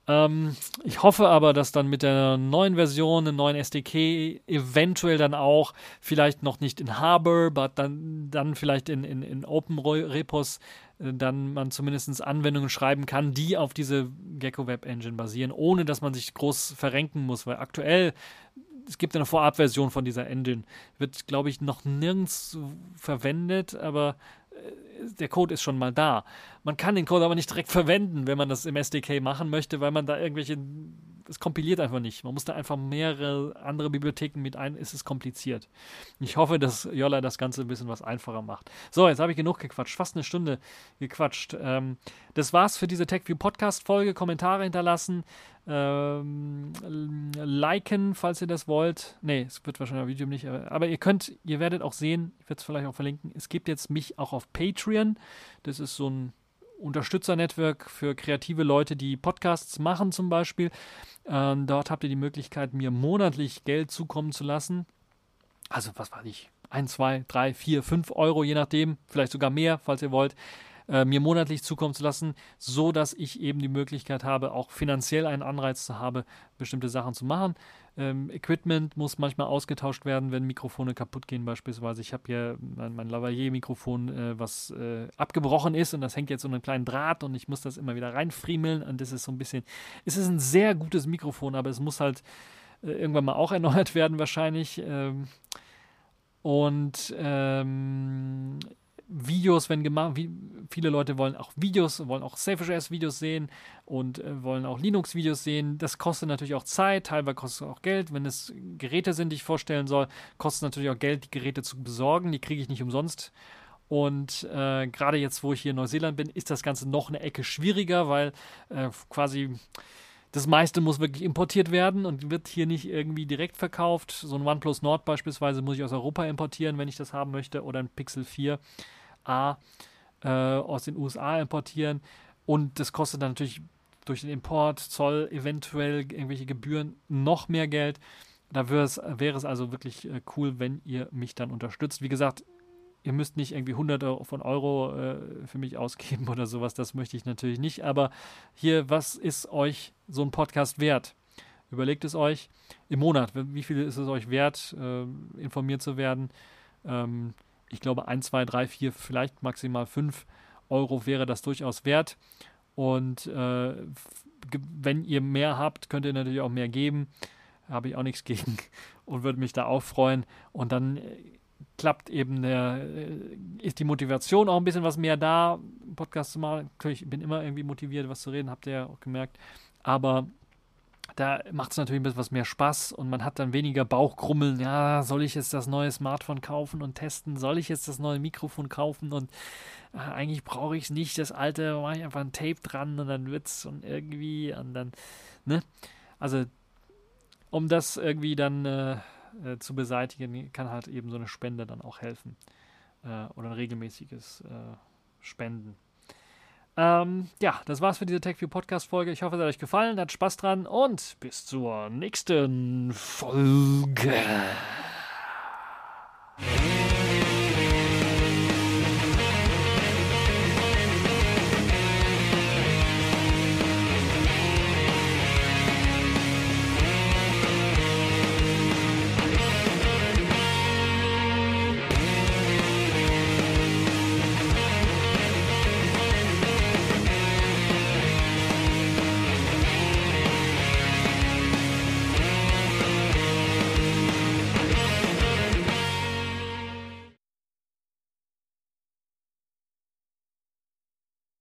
Ähm, ich hoffe aber, dass dann mit der neuen Version, einem neuen SDK, eventuell dann auch, vielleicht noch nicht in Harbor, aber dann, dann vielleicht in, in, in Open Repos, äh, dann man zumindest Anwendungen schreiben kann, die auf diese Gecko Web Engine basieren, ohne dass man sich groß verrenken muss, weil aktuell es gibt eine Vorabversion von dieser Engine. Wird, glaube ich, noch nirgends verwendet, aber der Code ist schon mal da. Man kann den Code aber nicht direkt verwenden, wenn man das im SDK machen möchte, weil man da irgendwelche es kompiliert einfach nicht. Man muss da einfach mehrere andere Bibliotheken mit ein, ist es kompliziert. Ich hoffe, dass Jolla das Ganze ein bisschen was einfacher macht. So, jetzt habe ich genug gequatscht, fast eine Stunde gequatscht. Ähm, das war's für diese TechView Podcast Folge. Kommentare hinterlassen, ähm, liken, falls ihr das wollt. Ne, es wird wahrscheinlich auf YouTube nicht, aber ihr könnt, ihr werdet auch sehen, ich werde es vielleicht auch verlinken, es gibt jetzt mich auch auf Patreon. Das ist so ein Unterstützer-Network für kreative Leute, die Podcasts machen zum Beispiel. Ähm, dort habt ihr die Möglichkeit, mir monatlich Geld zukommen zu lassen. Also, was weiß ich, 1, 2, 3, 4, 5 Euro, je nachdem, vielleicht sogar mehr, falls ihr wollt äh, mir monatlich zukommen zu lassen, so dass ich eben die Möglichkeit habe, auch finanziell einen Anreiz zu haben, bestimmte Sachen zu machen. Ähm, Equipment muss manchmal ausgetauscht werden, wenn Mikrofone kaputt gehen beispielsweise. Ich habe hier mein, mein Lavalier-Mikrofon, äh, was äh, abgebrochen ist und das hängt jetzt so einen kleinen Draht und ich muss das immer wieder reinfriemeln und das ist so ein bisschen, es ist ein sehr gutes Mikrofon, aber es muss halt äh, irgendwann mal auch erneuert werden wahrscheinlich. Ähm, und ähm, Videos, wenn gemacht, wie, viele Leute wollen auch Videos, wollen auch SafeJS-Videos sehen und äh, wollen auch Linux-Videos sehen. Das kostet natürlich auch Zeit, teilweise kostet es auch Geld. Wenn es Geräte sind, die ich vorstellen soll, kostet es natürlich auch Geld, die Geräte zu besorgen. Die kriege ich nicht umsonst. Und äh, gerade jetzt, wo ich hier in Neuseeland bin, ist das Ganze noch eine Ecke schwieriger, weil äh, quasi das meiste muss wirklich importiert werden und wird hier nicht irgendwie direkt verkauft. So ein OnePlus Nord beispielsweise muss ich aus Europa importieren, wenn ich das haben möchte, oder ein Pixel 4 A äh, aus den USA importieren. Und das kostet dann natürlich durch den Import, Zoll, eventuell irgendwelche Gebühren noch mehr Geld. Da wäre es, wäre es also wirklich äh, cool, wenn ihr mich dann unterstützt. Wie gesagt, ihr müsst nicht irgendwie hunderte von Euro äh, für mich ausgeben oder sowas. Das möchte ich natürlich nicht. Aber hier, was ist euch so ein Podcast wert? Überlegt es euch im Monat. Wie viel ist es euch wert, äh, informiert zu werden? Ähm, ich glaube, 1, 2, 3, 4, vielleicht maximal 5 Euro wäre das durchaus wert. Und äh, wenn ihr mehr habt, könnt ihr natürlich auch mehr geben. Habe ich auch nichts gegen und würde mich da auch freuen. Und dann äh, klappt eben der, äh, ist die Motivation auch ein bisschen was mehr da, Podcast zu machen. Natürlich, ich bin immer irgendwie motiviert, was zu reden, habt ihr ja auch gemerkt. Aber da macht es natürlich ein bisschen was mehr Spaß und man hat dann weniger Bauchkrummeln. Ja, soll ich jetzt das neue Smartphone kaufen und testen? Soll ich jetzt das neue Mikrofon kaufen? Und äh, eigentlich brauche ich es nicht. Das alte, mache ich einfach ein Tape dran und dann wird's und irgendwie und dann, ne? Also, um das irgendwie dann äh, äh, zu beseitigen, kann halt eben so eine Spende dann auch helfen. Äh, oder ein regelmäßiges äh, Spenden. Ähm, ja, das war's für diese TechView Podcast-Folge. Ich hoffe, es hat euch gefallen, hat Spaß dran und bis zur nächsten Folge.